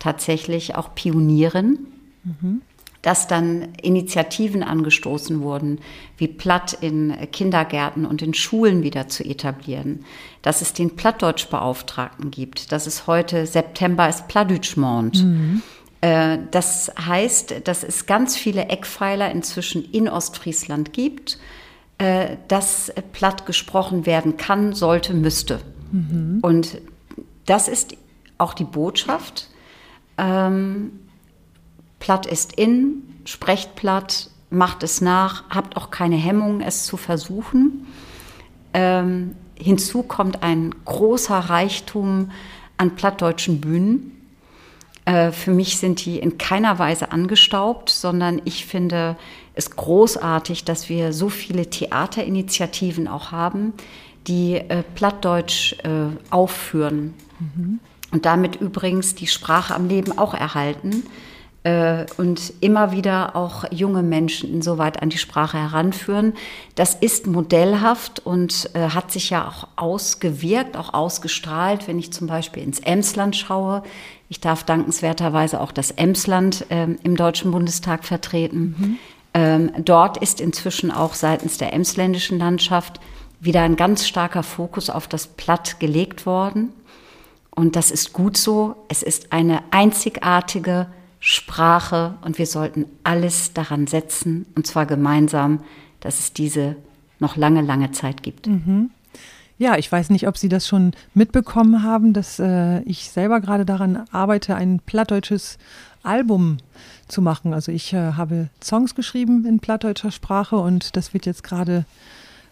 tatsächlich auch Pionierin. Mhm. Dass dann Initiativen angestoßen wurden, wie Platt in Kindergärten und in Schulen wieder zu etablieren, dass es den Plattdeutschbeauftragten gibt, dass es heute September ist Plattdeutschmond. Mhm. Äh, das heißt, dass es ganz viele Eckpfeiler inzwischen in Ostfriesland gibt, äh, dass platt gesprochen werden kann, sollte, müsste. Mhm. Und das ist auch die Botschaft. Ähm, platt ist in, sprecht platt, macht es nach, habt auch keine Hemmung, es zu versuchen. Ähm, hinzu kommt ein großer Reichtum an plattdeutschen Bühnen. Äh, für mich sind die in keiner Weise angestaubt, sondern ich finde es großartig, dass wir so viele Theaterinitiativen auch haben, die äh, Plattdeutsch äh, aufführen. Mhm. Und damit übrigens die Sprache am Leben auch erhalten und immer wieder auch junge Menschen insoweit an die Sprache heranführen. Das ist modellhaft und äh, hat sich ja auch ausgewirkt, auch ausgestrahlt, wenn ich zum Beispiel ins Emsland schaue. Ich darf dankenswerterweise auch das Emsland äh, im Deutschen Bundestag vertreten. Mhm. Ähm, dort ist inzwischen auch seitens der emsländischen Landschaft wieder ein ganz starker Fokus auf das Platt gelegt worden. Und das ist gut so. Es ist eine einzigartige Sprache und wir sollten alles daran setzen, und zwar gemeinsam, dass es diese noch lange, lange Zeit gibt. Mhm. Ja, ich weiß nicht, ob Sie das schon mitbekommen haben, dass äh, ich selber gerade daran arbeite, ein plattdeutsches Album zu machen. Also ich äh, habe Songs geschrieben in plattdeutscher Sprache und das wird jetzt gerade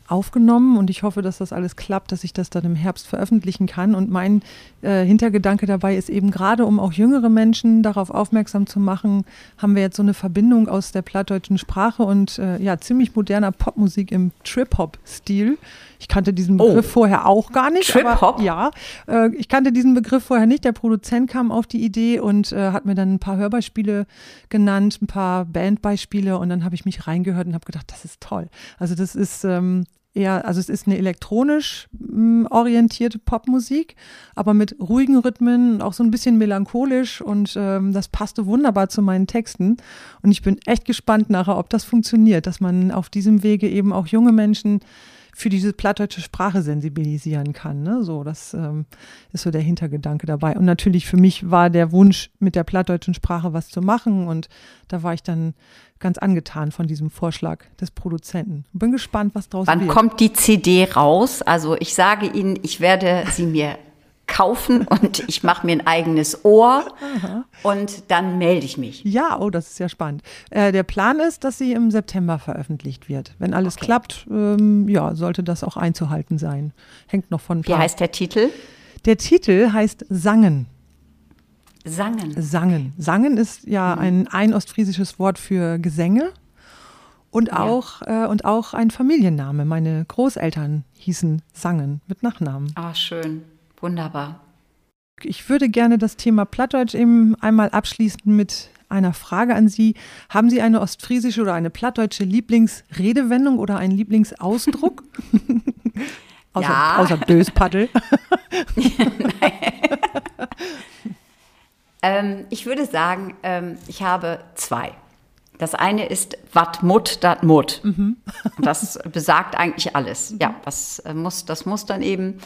aufgenommen und ich hoffe, dass das alles klappt, dass ich das dann im Herbst veröffentlichen kann. Und mein äh, Hintergedanke dabei ist eben gerade, um auch jüngere Menschen darauf aufmerksam zu machen, haben wir jetzt so eine Verbindung aus der plattdeutschen Sprache und äh, ja, ziemlich moderner Popmusik im Trip-Hop-Stil. Ich kannte diesen oh. Begriff oh. vorher auch gar nicht. Trip-Hop? Ja, äh, ich kannte diesen Begriff vorher nicht. Der Produzent kam auf die Idee und äh, hat mir dann ein paar Hörbeispiele genannt, ein paar Bandbeispiele und dann habe ich mich reingehört und habe gedacht, das ist toll. Also das ist ähm, eher, also es ist eine elektronisch mh, mm, orientierte Popmusik, aber mit ruhigen Rhythmen, auch so ein bisschen melancholisch und ähm, das passte wunderbar zu meinen Texten. Und ich bin echt gespannt nachher, ob das funktioniert, dass man auf diesem Wege eben auch junge Menschen für diese plattdeutsche Sprache sensibilisieren kann. Ne? So, das ähm, ist so der Hintergedanke dabei. Und natürlich für mich war der Wunsch, mit der plattdeutschen Sprache was zu machen. Und da war ich dann ganz angetan von diesem Vorschlag des Produzenten. Bin gespannt, was draus Wann wird. Wann kommt die CD raus? Also ich sage Ihnen, ich werde sie mir kaufen und ich mache mir ein eigenes Ohr Aha. und dann melde ich mich. Ja, oh, das ist ja spannend. Äh, der Plan ist, dass sie im September veröffentlicht wird. Wenn alles okay. klappt, ähm, ja, sollte das auch einzuhalten sein. Hängt noch von. Wie heißt der Titel? Der Titel heißt Sangen. Sangen. Sangen. Sangen ist ja mhm. ein, ein ostfriesisches Wort für Gesänge und auch, ja. äh, und auch ein Familienname. Meine Großeltern hießen Sangen mit Nachnamen. Ah, schön. Wunderbar. Ich würde gerne das Thema Plattdeutsch eben einmal abschließen mit einer Frage an Sie. Haben Sie eine ostfriesische oder eine plattdeutsche Lieblingsredewendung oder einen Lieblingsausdruck? außer, ja. außer Döspaddel. ähm, ich würde sagen, ähm, ich habe zwei. Das eine ist wat mut, dat mut. Mhm. Das besagt eigentlich alles. Ja, das äh, muss, das muss dann eben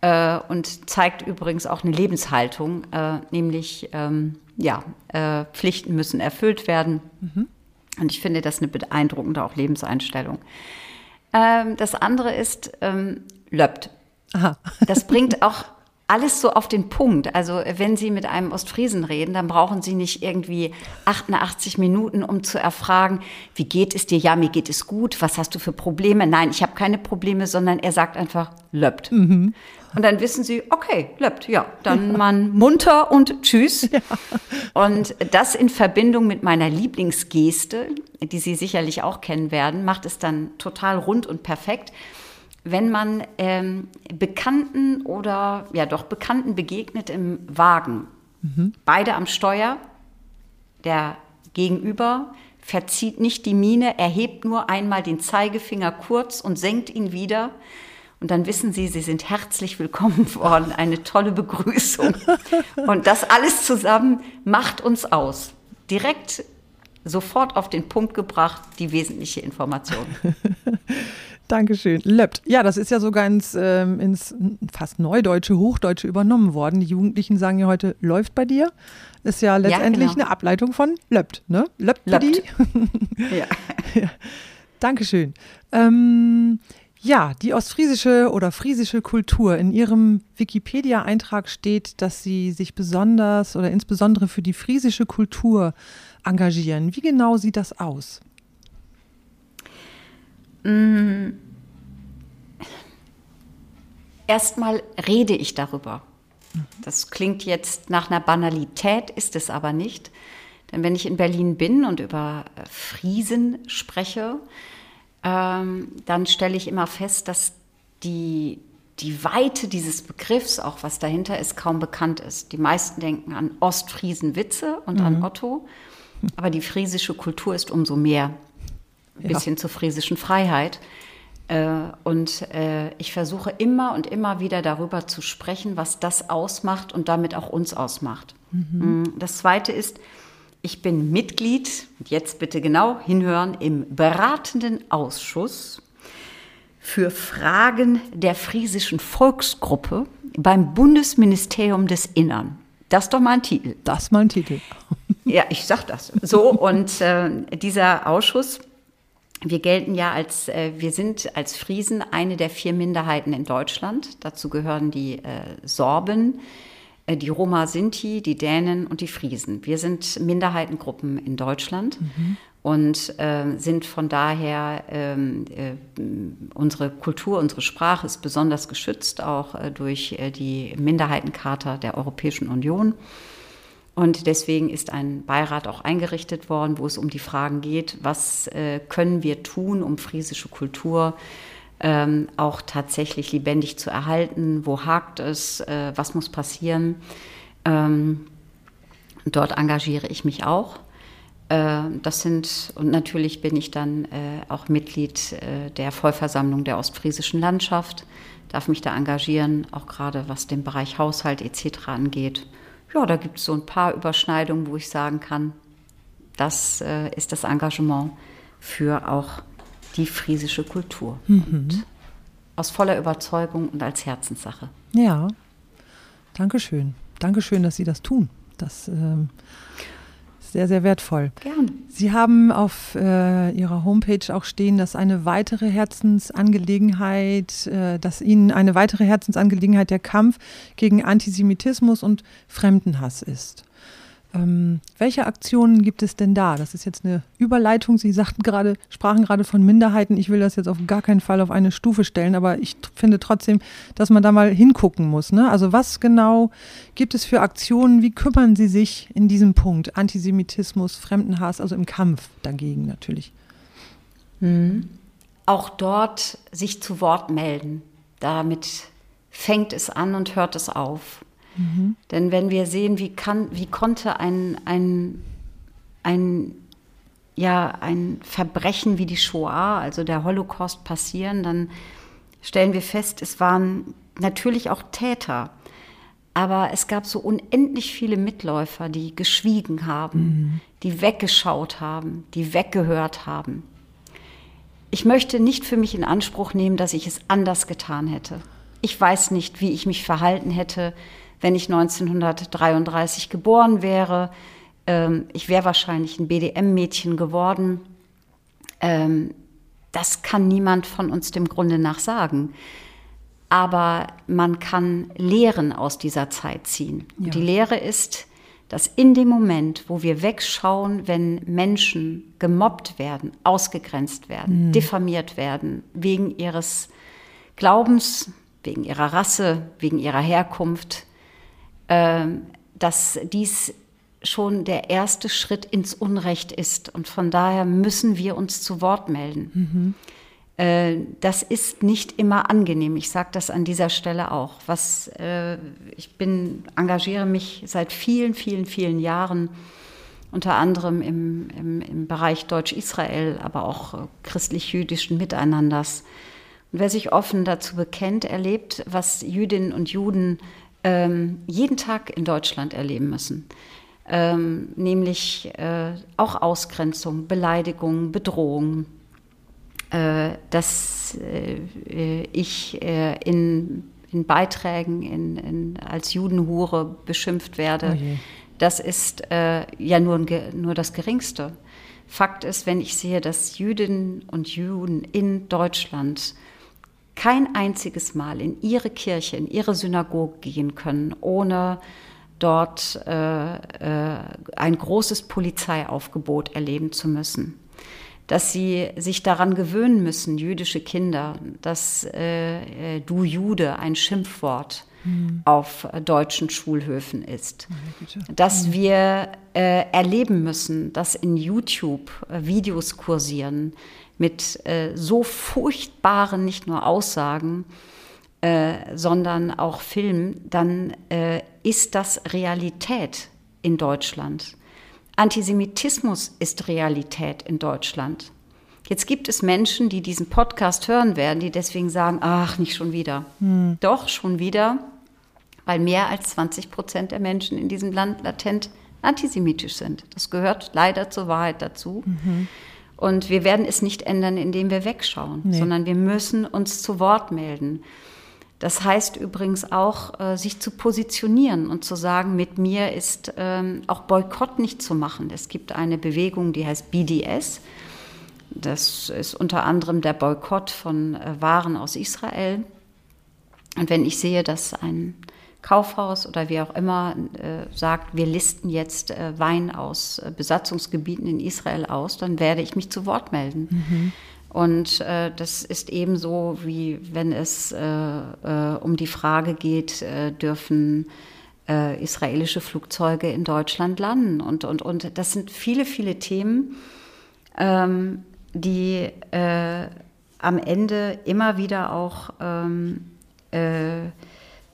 äh, und zeigt übrigens auch eine Lebenshaltung, äh, nämlich ähm, ja, äh, Pflichten müssen erfüllt werden. Mhm. Und ich finde das eine beeindruckende auch Lebenseinstellung. Ähm, das andere ist ähm, Löbt. Aha. Das bringt auch alles so auf den Punkt. Also wenn Sie mit einem Ostfriesen reden, dann brauchen Sie nicht irgendwie 88 Minuten, um zu erfragen, wie geht es dir? Ja, mir geht es gut. Was hast du für Probleme? Nein, ich habe keine Probleme, sondern er sagt einfach, löppt. Mhm. Und dann wissen Sie, okay, löppt, ja, dann ja. man munter und tschüss. Ja. Und das in Verbindung mit meiner Lieblingsgeste, die Sie sicherlich auch kennen werden, macht es dann total rund und perfekt wenn man ähm, Bekannten oder ja doch Bekannten begegnet im Wagen. Mhm. Beide am Steuer, der Gegenüber verzieht nicht die Miene, erhebt nur einmal den Zeigefinger kurz und senkt ihn wieder. Und dann wissen Sie, Sie sind herzlich willkommen worden. Eine tolle Begrüßung. Und das alles zusammen macht uns aus. Direkt sofort auf den Punkt gebracht, die wesentliche Information. Dankeschön. Löppt. Ja, das ist ja sogar ins, ähm, ins fast Neudeutsche, Hochdeutsche übernommen worden. Die Jugendlichen sagen ja heute, läuft bei dir. Ist ja letztendlich ja, genau. eine Ableitung von löppt, ne? Löppt dir. ja. ja. Dankeschön. Ähm, ja, die ostfriesische oder friesische Kultur. In Ihrem Wikipedia-Eintrag steht, dass Sie sich besonders oder insbesondere für die friesische Kultur engagieren. Wie genau sieht das aus? Mm. Erstmal rede ich darüber. Das klingt jetzt nach einer Banalität, ist es aber nicht. Denn wenn ich in Berlin bin und über äh, Friesen spreche, ähm, dann stelle ich immer fest, dass die, die Weite dieses Begriffs, auch was dahinter ist, kaum bekannt ist. Die meisten denken an Ostfriesen-Witze und mhm. an Otto, aber die friesische Kultur ist umso mehr ja. bis hin zur friesischen Freiheit. Äh, und äh, ich versuche immer und immer wieder darüber zu sprechen, was das ausmacht und damit auch uns ausmacht. Mhm. Mm, das Zweite ist, ich bin Mitglied, und jetzt bitte genau hinhören, im beratenden Ausschuss für Fragen der friesischen Volksgruppe beim Bundesministerium des Innern. Das ist doch mal ein Titel. Das ist mal ein Titel. Ja, ich sag das. So, und äh, dieser Ausschuss wir gelten ja als, äh, wir sind als Friesen eine der vier Minderheiten in Deutschland. Dazu gehören die äh, Sorben, die Roma Sinti, die Dänen und die Friesen. Wir sind Minderheitengruppen in Deutschland mhm. und äh, sind von daher, ähm, äh, unsere Kultur, unsere Sprache ist besonders geschützt, auch äh, durch die Minderheitencharta der Europäischen Union. Und deswegen ist ein Beirat auch eingerichtet worden, wo es um die Fragen geht, was äh, können wir tun, um friesische Kultur ähm, auch tatsächlich lebendig zu erhalten, wo hakt es, äh, was muss passieren. Ähm, dort engagiere ich mich auch. Äh, das sind, und natürlich bin ich dann äh, auch Mitglied äh, der Vollversammlung der Ostfriesischen Landschaft, darf mich da engagieren, auch gerade was den Bereich Haushalt etc. angeht ja, da gibt es so ein paar Überschneidungen, wo ich sagen kann, das äh, ist das Engagement für auch die friesische Kultur. Mhm. aus voller Überzeugung und als Herzenssache. Ja, Dankeschön. Dankeschön, dass Sie das tun. Das ähm, sehr, sehr wertvoll. Gerne. Sie haben auf äh, Ihrer Homepage auch stehen, dass eine weitere Herzensangelegenheit, äh, dass Ihnen eine weitere Herzensangelegenheit der Kampf gegen Antisemitismus und Fremdenhass ist. Ähm, welche Aktionen gibt es denn da? Das ist jetzt eine Überleitung. Sie sagten gerade, sprachen gerade von Minderheiten. Ich will das jetzt auf gar keinen Fall auf eine Stufe stellen, aber ich finde trotzdem, dass man da mal hingucken muss. Ne? Also was genau gibt es für Aktionen? Wie kümmern Sie sich in diesem Punkt? Antisemitismus, Fremdenhass, also im Kampf dagegen natürlich. Mhm. Auch dort sich zu Wort melden. Damit fängt es an und hört es auf. Mhm. Denn wenn wir sehen, wie, kann, wie konnte ein, ein, ein, ja, ein Verbrechen wie die Shoah, also der Holocaust, passieren, dann stellen wir fest, es waren natürlich auch Täter. Aber es gab so unendlich viele Mitläufer, die geschwiegen haben, mhm. die weggeschaut haben, die weggehört haben. Ich möchte nicht für mich in Anspruch nehmen, dass ich es anders getan hätte. Ich weiß nicht, wie ich mich verhalten hätte, wenn ich 1933 geboren wäre. Ähm, ich wäre wahrscheinlich ein BDM-Mädchen geworden. Ähm, das kann niemand von uns dem Grunde nach sagen. Aber man kann Lehren aus dieser Zeit ziehen. Ja. Die Lehre ist, dass in dem Moment, wo wir wegschauen, wenn Menschen gemobbt werden, ausgegrenzt werden, mhm. diffamiert werden, wegen ihres Glaubens, wegen ihrer Rasse, wegen ihrer Herkunft, dass dies schon der erste Schritt ins Unrecht ist. Und von daher müssen wir uns zu Wort melden. Mhm. Das ist nicht immer angenehm. Ich sage das an dieser Stelle auch. Was, äh, ich bin, engagiere mich seit vielen, vielen, vielen Jahren, unter anderem im, im, im Bereich Deutsch-Israel, aber auch christlich-jüdischen Miteinanders. Und wer sich offen dazu bekennt, erlebt, was Jüdinnen und Juden ähm, jeden Tag in Deutschland erleben müssen. ähm, nämlich äh, auch Ausgrenzung, Beleidigung, Bedrohung, äh, dass äh, ich äh, in, in, Beiträgen in, in, als Judenhure beschimpft werde. Oh das ist äh, ja nur, nur das Geringste. Fakt ist, wenn ich sehe, dass Jüdinnen und Juden in Deutschland kein einziges Mal in ihre Kirche, in ihre Synagoge gehen können, ohne dort äh, äh, ein großes Polizeiaufgebot erleben zu müssen. Dass sie sich daran gewöhnen müssen, jüdische Kinder, dass äh, äh du Jude ein Schimpfwort mhm. auf deutschen Schulhöfen ist. Dass mhm. wir äh, erleben müssen, dass in YouTube äh, Videos kursieren mit so furchtbaren nicht nur Aussagen, äh, sondern auch Film, dann äh, ist das Realität in Deutschland. Antisemitismus ist Realität in Deutschland. Jetzt gibt es Menschen, die diesen Podcast hören werden, die deswegen sagen, ach, nicht schon wieder. Hm. Doch, schon wieder, weil mehr als 20 Prozent der Menschen in diesem Land latent antisemitisch sind. Das gehört leider zur Wahrheit dazu. Mhm. Und wir werden es nicht ändern, indem wir wegschauen, nee. sondern wir müssen uns zu Wort melden. Das heißt übrigens auch, äh, sich zu positionieren und zu sagen, mit mir ist ähm, auch Boykott nicht zu machen. Es gibt eine Bewegung, die heißt BDS. Das ist unter anderem der Boykott von äh, Waren aus Israel. Und wenn ich sehe, dass ein Kaufhaus oder wie auch immer äh, sagt, wir listen jetzt äh, Wein aus äh, Besatzungsgebieten in Israel aus, dann werde ich mich zu Wort melden. Mhm. Und äh, das ist ebenso, wie wenn es äh, äh, um die Frage geht, dürfen israelische Flugzeuge in Deutschland landen. Und, und, und das sind viele, viele Themen, ähm, die am Ende immer wieder auch ähm,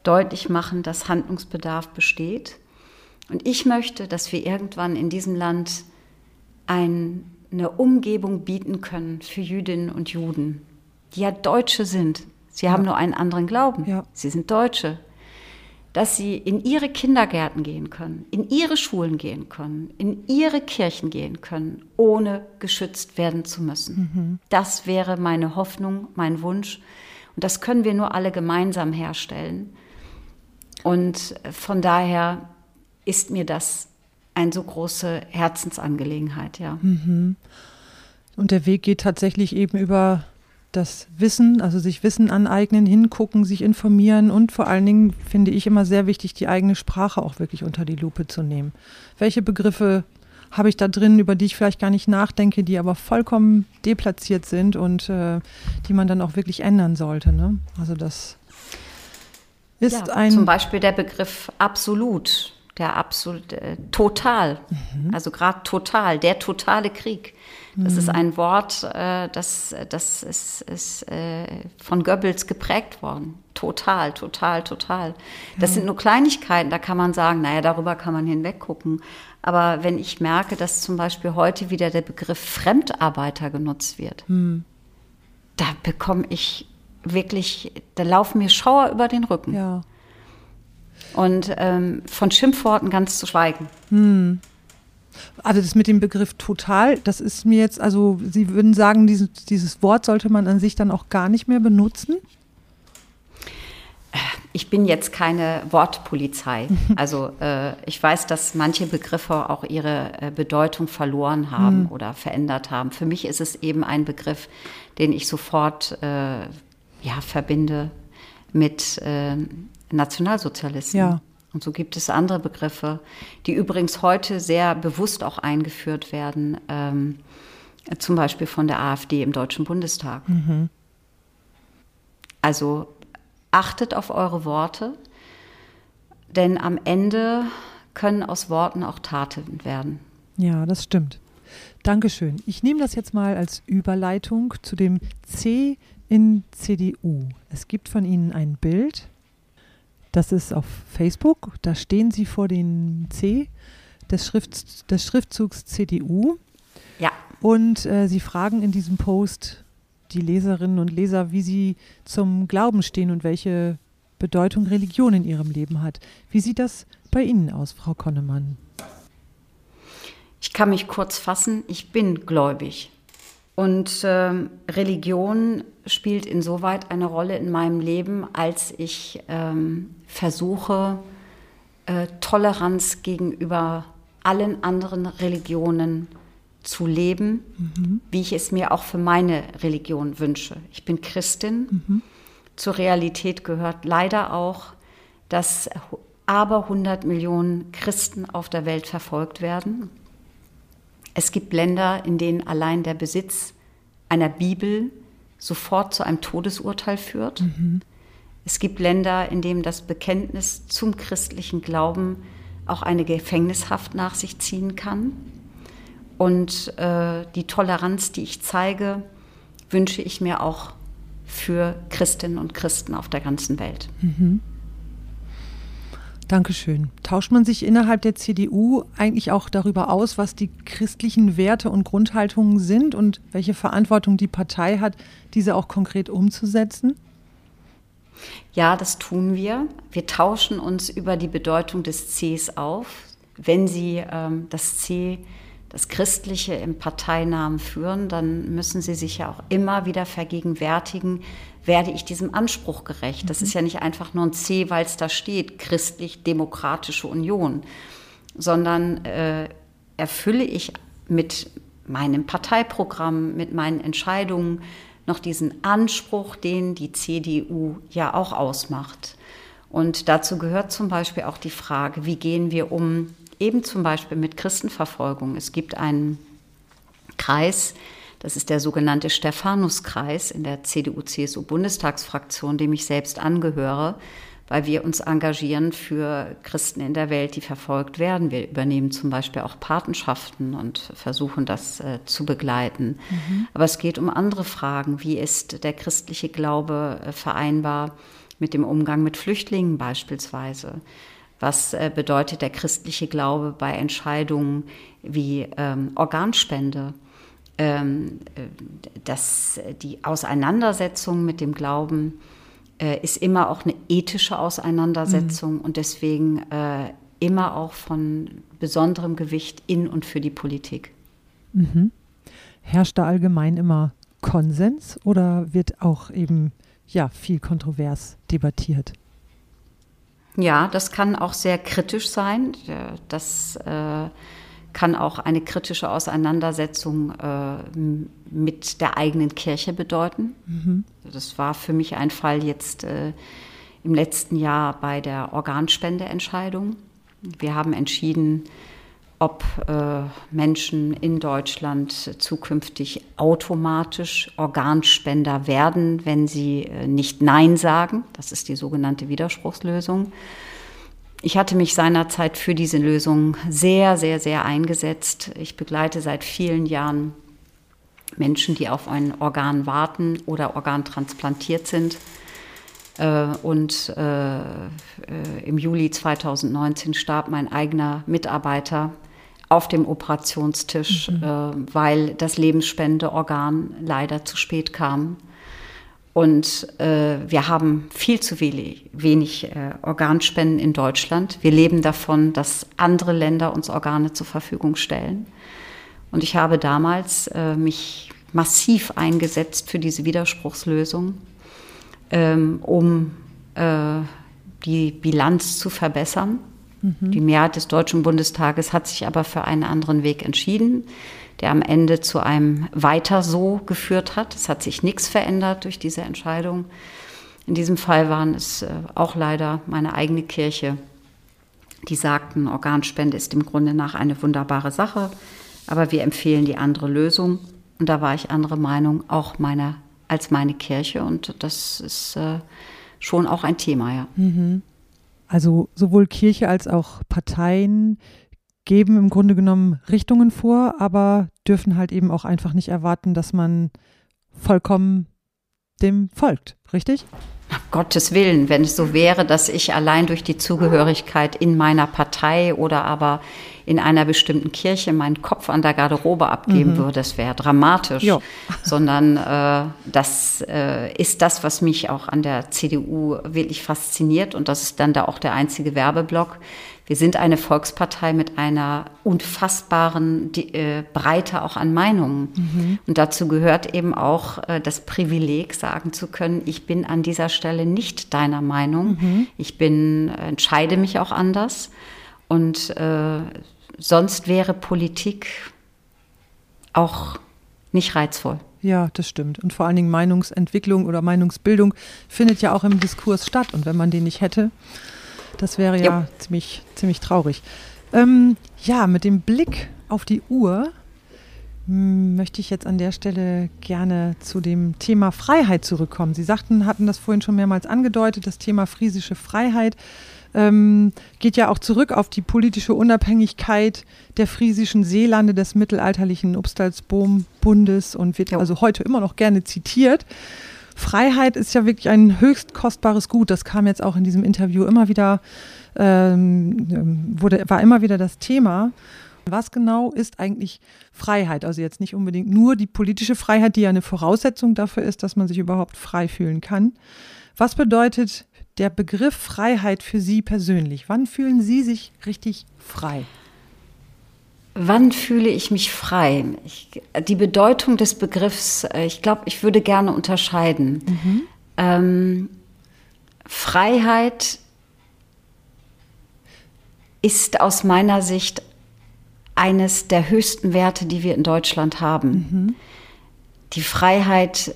deutlich machen, dass Handlungsbedarf besteht. Und ich möchte, dass wir irgendwann in diesem Land ein eine Umgebung bieten können für Jüdinnen und Juden, die ja Deutsche sind. Sie ja. haben nur einen anderen Glauben. Ja. Sie sind Deutsche. Dass sie in ihre Kindergärten gehen können, in ihre Schulen gehen können, in ihre Kirchen gehen können, ohne geschützt werden zu müssen. Mhm. Das wäre meine Hoffnung, mein Wunsch. Und das können wir nur alle gemeinsam herstellen. Und von daher ist mir das eine so große Herzensangelegenheit, ja. Mhm. Und der Weg geht tatsächlich eben über das Wissen, also sich Wissen aneignen, hingucken, sich informieren und vor allen Dingen finde ich immer sehr wichtig, die eigene Sprache auch wirklich unter die Lupe zu nehmen. Welche Begriffe habe ich da drin, über die ich vielleicht gar nicht nachdenke, die aber vollkommen deplatziert sind und äh, die man dann auch wirklich ändern sollte. Ne? Also das ist ja, ein. Zum Beispiel der Begriff absolut der absolut äh, total, mhm. also gerade total, der totale Krieg. Das mhm. ist ein Wort, äh, das, das ist, ist äh, von Goebbels geprägt worden. Total, total, total. Das ja. sind nur Kleinigkeiten, da kann man sagen, naja, darüber kann man hinweggucken. Aber wenn ich merke, dass zum Beispiel heute wieder der Begriff Fremdarbeiter genutzt wird, mhm. da bekomme ich wirklich, da laufen mir Schauer über den Rücken. Ja. Und ähm, von Schimpfworten ganz zu schweigen. Hm. Also das mit dem Begriff total, das ist mir jetzt, also Sie würden sagen, dieses, dieses Wort sollte man an sich dann auch gar nicht mehr benutzen? Ich bin jetzt keine Wortpolizei. Also äh, ich weiß, dass manche Begriffe auch ihre äh, Bedeutung verloren haben hm. oder verändert haben. Für mich ist es eben ein Begriff, den ich sofort äh, ja, verbinde mit äh, Nationalsozialisten. Ja. Und so gibt es andere Begriffe, die übrigens heute sehr bewusst auch eingeführt werden, ähm, zum Beispiel von der AfD im Deutschen Bundestag. Mhm. Also achtet auf eure Worte, denn am Ende können aus Worten auch Taten werden. Ja, das stimmt. Dankeschön. Ich nehme das jetzt mal als Überleitung zu dem C in CDU. Es gibt von Ihnen ein Bild das ist auf Facebook. Da stehen Sie vor dem C des, Schrift, des Schriftzugs CDU. Ja. Und äh, Sie fragen in diesem Post die Leserinnen und Leser, wie sie zum Glauben stehen und welche Bedeutung Religion in ihrem Leben hat. Wie sieht das bei Ihnen aus, Frau Konnemann? Ich kann mich kurz fassen, ich bin gläubig. Und äh, Religion spielt insoweit eine Rolle in meinem Leben, als ich ähm, versuche, äh, Toleranz gegenüber allen anderen Religionen zu leben, mhm. wie ich es mir auch für meine Religion wünsche. Ich bin Christin. Mhm. Zur Realität gehört leider auch, dass aber 100 Millionen Christen auf der Welt verfolgt werden. Es gibt Länder, in denen allein der Besitz einer Bibel sofort zu einem Todesurteil führt. Mhm. Es gibt Länder, in denen das Bekenntnis zum christlichen Glauben auch eine Gefängnishaft nach sich ziehen kann. Und äh, die Toleranz, die ich zeige, wünsche ich mir auch für Christinnen und Christen auf der ganzen Welt. Mhm. Dankeschön. Tauscht man sich innerhalb der CDU eigentlich auch darüber aus, was die christlichen Werte und Grundhaltungen sind und welche Verantwortung die Partei hat, diese auch konkret umzusetzen? Ja, das tun wir. Wir tauschen uns über die Bedeutung des Cs auf. Wenn Sie ähm, das C, das Christliche im Parteinamen führen, dann müssen Sie sich ja auch immer wieder vergegenwärtigen, werde ich diesem Anspruch gerecht. Das mhm. ist ja nicht einfach nur ein C, weil es da steht, christlich-demokratische Union, sondern äh, erfülle ich mit meinem Parteiprogramm, mit meinen Entscheidungen, noch diesen Anspruch, den die CDU ja auch ausmacht. Und dazu gehört zum Beispiel auch die Frage, wie gehen wir um eben zum Beispiel mit Christenverfolgung. Es gibt einen Kreis, das ist der sogenannte Stephanuskreis in der CDU-CSU-Bundestagsfraktion, dem ich selbst angehöre weil wir uns engagieren für Christen in der Welt, die verfolgt werden. Wir übernehmen zum Beispiel auch Patenschaften und versuchen das äh, zu begleiten. Mhm. Aber es geht um andere Fragen. Wie ist der christliche Glaube äh, vereinbar mit dem Umgang mit Flüchtlingen beispielsweise? Was äh, bedeutet der christliche Glaube bei Entscheidungen wie ähm, Organspende? Ähm, äh, dass die Auseinandersetzung mit dem Glauben äh, ist immer auch eine ethische Auseinandersetzung mhm. und deswegen äh, immer auch von besonderem Gewicht in und für die Politik. Mhm. Herrscht da allgemein immer Konsens oder wird auch eben ja viel kontrovers debattiert? Ja, das kann auch sehr kritisch sein. Das äh, kann auch eine kritische Auseinandersetzung äh, mit der eigenen Kirche bedeuten. Mhm. Das war für mich ein Fall jetzt äh, im letzten Jahr bei der Organspendeentscheidung. Wir haben entschieden, ob äh, Menschen in Deutschland zukünftig automatisch Organspender werden, wenn sie äh, nicht Nein sagen. Das ist die sogenannte Widerspruchslösung. Ich hatte mich seinerzeit für diese Lösung sehr, sehr, sehr eingesetzt. Ich begleite seit vielen Jahren Menschen, die auf ein Organ warten oder organtransplantiert sind. Äh, und äh, äh, im Juli 2019 starb mein eigener Mitarbeiter auf dem Operationstisch, mhm. weil das Lebensspendeorgan leider zu spät kam. Und äh, wir haben viel zu wenig, wenig äh, Organspenden in Deutschland. Wir leben davon, dass andere Länder uns Organe zur Verfügung stellen. Und ich habe damals äh, mich massiv eingesetzt für diese Widerspruchslösung, ähm, um äh, die Bilanz zu verbessern. Mhm. Die Mehrheit des Deutschen Bundestages hat sich aber für einen anderen Weg entschieden der am Ende zu einem Weiter so geführt hat. Es hat sich nichts verändert durch diese Entscheidung. In diesem Fall waren es äh, auch leider meine eigene Kirche, die sagten, Organspende ist im Grunde nach eine wunderbare Sache, aber wir empfehlen die andere Lösung. Und da war ich andere Meinung, auch meiner als meine Kirche. Und das ist äh, schon auch ein Thema, ja. Mhm. Also sowohl Kirche als auch Parteien geben im Grunde genommen Richtungen vor, aber dürfen halt eben auch einfach nicht erwarten, dass man vollkommen dem folgt, richtig? Gottes Willen, wenn es so wäre, dass ich allein durch die Zugehörigkeit in meiner Partei oder aber in einer bestimmten Kirche meinen Kopf an der Garderobe abgeben mhm. würde, das wäre dramatisch. Jo. Sondern äh, das äh, ist das, was mich auch an der CDU wirklich fasziniert und das ist dann da auch der einzige Werbeblock. Wir sind eine Volkspartei mit einer unfassbaren die, äh, Breite auch an Meinungen. Mhm. Und dazu gehört eben auch äh, das Privileg, sagen zu können, ich bin an dieser Stelle nicht deiner Meinung. Mhm. Ich bin, entscheide mich auch anders. Und äh, sonst wäre Politik auch nicht reizvoll. Ja, das stimmt. Und vor allen Dingen Meinungsentwicklung oder Meinungsbildung findet ja auch im Diskurs statt. Und wenn man den nicht hätte, das wäre ja, ja. ziemlich, ziemlich traurig. Ähm, ja, mit dem Blick auf die Uhr hm, möchte ich jetzt an der Stelle gerne zu dem Thema Freiheit zurückkommen. Sie sagten, hatten das vorhin schon mehrmals angedeutet, das Thema friesische Freiheit ähm, geht ja auch zurück auf die politische Unabhängigkeit der friesischen Seelande des mittelalterlichen Obstalsboom-Bundes und wird ja. also heute immer noch gerne zitiert. Freiheit ist ja wirklich ein höchst kostbares Gut. Das kam jetzt auch in diesem Interview immer wieder, ähm, wurde, war immer wieder das Thema. Was genau ist eigentlich Freiheit? Also jetzt nicht unbedingt nur die politische Freiheit, die ja eine Voraussetzung dafür ist, dass man sich überhaupt frei fühlen kann. Was bedeutet der Begriff Freiheit für Sie persönlich? Wann fühlen Sie sich richtig frei? Wann fühle ich mich frei? Ich, die Bedeutung des Begriffs, äh, ich glaube, ich würde gerne unterscheiden. Mhm. Ähm, Freiheit ist aus meiner Sicht eines der höchsten Werte, die wir in Deutschland haben. Mhm. Die Freiheit,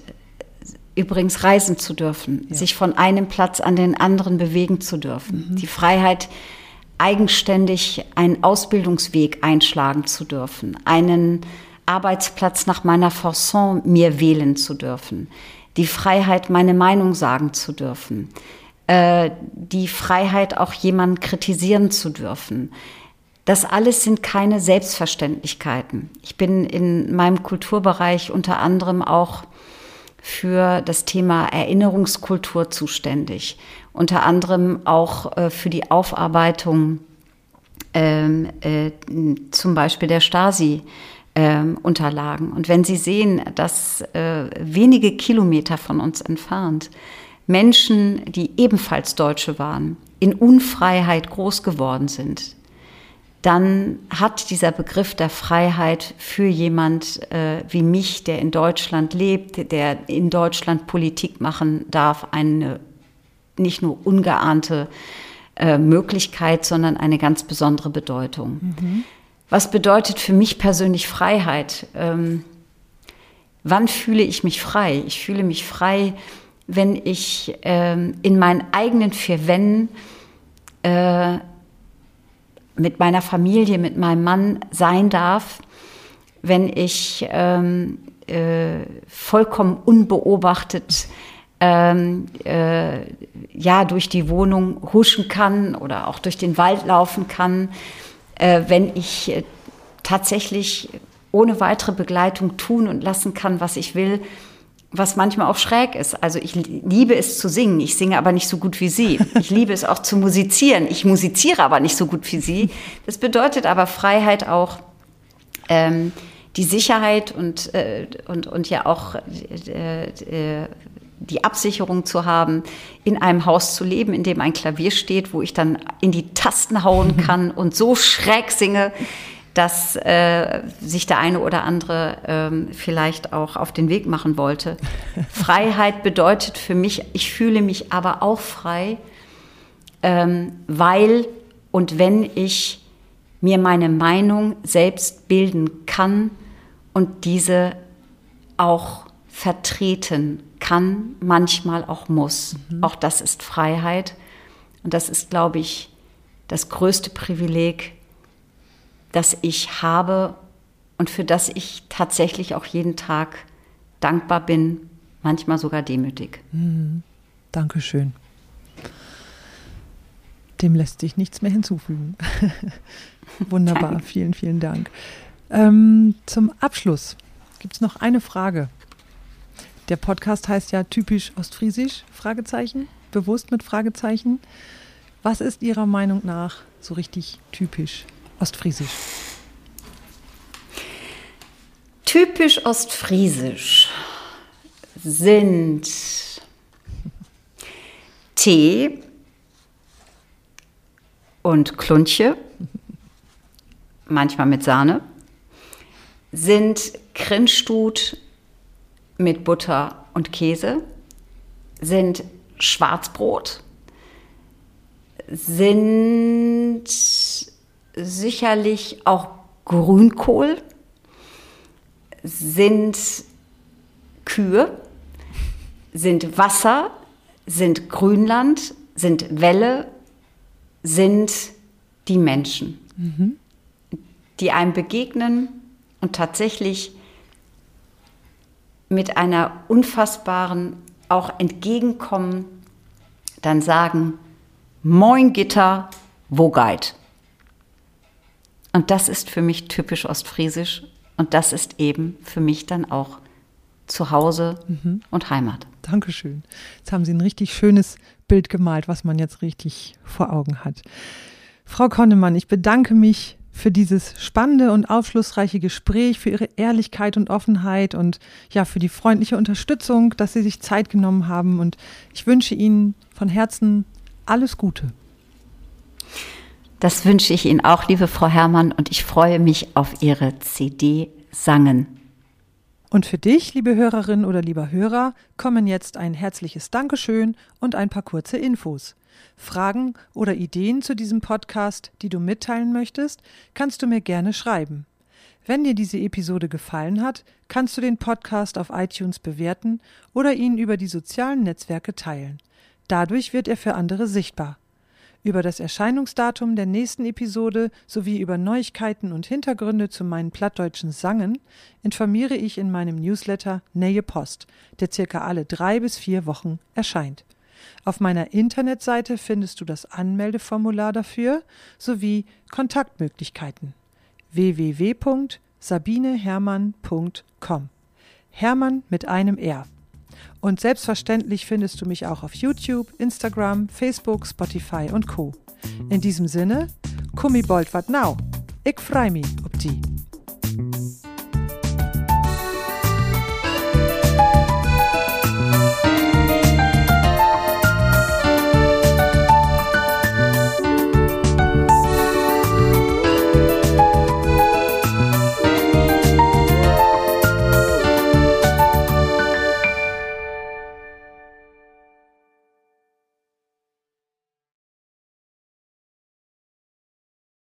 übrigens reisen zu dürfen, ja. sich von einem Platz an den anderen bewegen zu dürfen, mhm. die Freiheit, eigenständig einen Ausbildungsweg einschlagen zu dürfen, einen Arbeitsplatz nach meiner Fasson mir wählen zu dürfen, die Freiheit, meine Meinung sagen zu dürfen, äh, die Freiheit, auch jemanden kritisieren zu dürfen. Das alles sind keine Selbstverständlichkeiten. Ich bin in meinem Kulturbereich unter anderem auch für das Thema Erinnerungskultur zuständig, unter anderem auch äh, für die Aufarbeitung ähm, äh, zum Beispiel der Stasi. Ähm, Unterlagen. Und wenn Sie sehen, dass äh, wenige Kilometer von uns entfernt Menschen, die ebenfalls Deutsche waren, in Unfreiheit groß geworden sind, dann hat dieser Begriff der Freiheit für jemand äh, wie mich, der in Deutschland lebt, der in Deutschland Politik machen darf, eine nicht nur ungeahnte äh, Möglichkeit, sondern eine ganz besondere Bedeutung. Mhm. Was bedeutet für mich persönlich Freiheit? Ähm, wann fühle ich mich frei? Ich fühle mich frei, wenn ich ähm, in meinen eigenen vier Wänden äh, mit meiner Familie, mit meinem Mann sein darf, wenn ich ähm, äh, vollkommen unbeobachtet ähm, äh, ja durch die Wohnung huschen kann oder auch durch den Wald laufen kann, äh, wenn ich äh, tatsächlich ohne weitere Begleitung tun und lassen kann, was ich will, was manchmal auch schräg ist. Also ich liebe es zu singen, ich singe aber nicht so gut wie Sie. Ich liebe es auch zu musizieren, ich musiziere aber nicht so gut wie Sie. Das bedeutet aber Freiheit auch ähm, die Sicherheit und, äh, und, und ja auch äh, äh, die Absicherung zu haben, in einem Haus zu leben, in dem ein Klavier steht, wo ich dann in die Tasten hauen kann und so schräg singe, dass äh, sich der eine oder andere ähm, vielleicht auch auf den Weg machen wollte. Freiheit bedeutet für mich, ich fühle mich aber auch frei, ähm, weil und wenn ich mir meine Meinung selbst bilden kann und diese auch vertreten kann, manchmal auch muss. Mhm. Auch das ist Freiheit. Und das ist, glaube ich, das größte Privileg, das ich habe und für das ich tatsächlich auch jeden Tag dankbar bin, manchmal sogar demütig. Mhm. Dankeschön. Dem lässt sich nichts mehr hinzufügen. Wunderbar, Danke. vielen, vielen Dank. Ähm, zum Abschluss gibt es noch eine Frage. Der Podcast heißt ja typisch Ostfriesisch, Fragezeichen, bewusst mit Fragezeichen. Was ist Ihrer Meinung nach so richtig typisch Ostfriesisch? Typisch Ostfriesisch sind Tee und Kluntje, manchmal mit Sahne, sind Krinstut mit Butter und Käse, sind Schwarzbrot, sind sicherlich auch Grünkohl, sind Kühe, sind Wasser, sind Grünland, sind Welle, sind die Menschen, mhm. die einem begegnen und tatsächlich mit einer unfassbaren auch entgegenkommen, dann sagen, Moin Gitter, wo geit? Und das ist für mich typisch ostfriesisch und das ist eben für mich dann auch Zuhause mhm. und Heimat. Dankeschön. Jetzt haben Sie ein richtig schönes Bild gemalt, was man jetzt richtig vor Augen hat. Frau Konnemann, ich bedanke mich für dieses spannende und aufschlussreiche Gespräch, für Ihre Ehrlichkeit und Offenheit und ja, für die freundliche Unterstützung, dass Sie sich Zeit genommen haben. Und ich wünsche Ihnen von Herzen alles Gute. Das wünsche ich Ihnen auch, liebe Frau Herrmann, und ich freue mich auf Ihre CD Sangen. Und für dich, liebe Hörerin oder lieber Hörer, kommen jetzt ein herzliches Dankeschön und ein paar kurze Infos. Fragen oder Ideen zu diesem Podcast, die du mitteilen möchtest, kannst du mir gerne schreiben. Wenn dir diese Episode gefallen hat, kannst du den Podcast auf iTunes bewerten oder ihn über die sozialen Netzwerke teilen. Dadurch wird er für andere sichtbar. Über das Erscheinungsdatum der nächsten Episode sowie über Neuigkeiten und Hintergründe zu meinen plattdeutschen Sangen informiere ich in meinem Newsletter Nähe Post, der circa alle drei bis vier Wochen erscheint. Auf meiner Internetseite findest du das Anmeldeformular dafür sowie Kontaktmöglichkeiten www.sabinehermann.com. Hermann mit einem R. Und selbstverständlich findest du mich auch auf YouTube, Instagram, Facebook, Spotify und Co. In diesem Sinne, Kummi bold wat now. Ich freu mich ob die.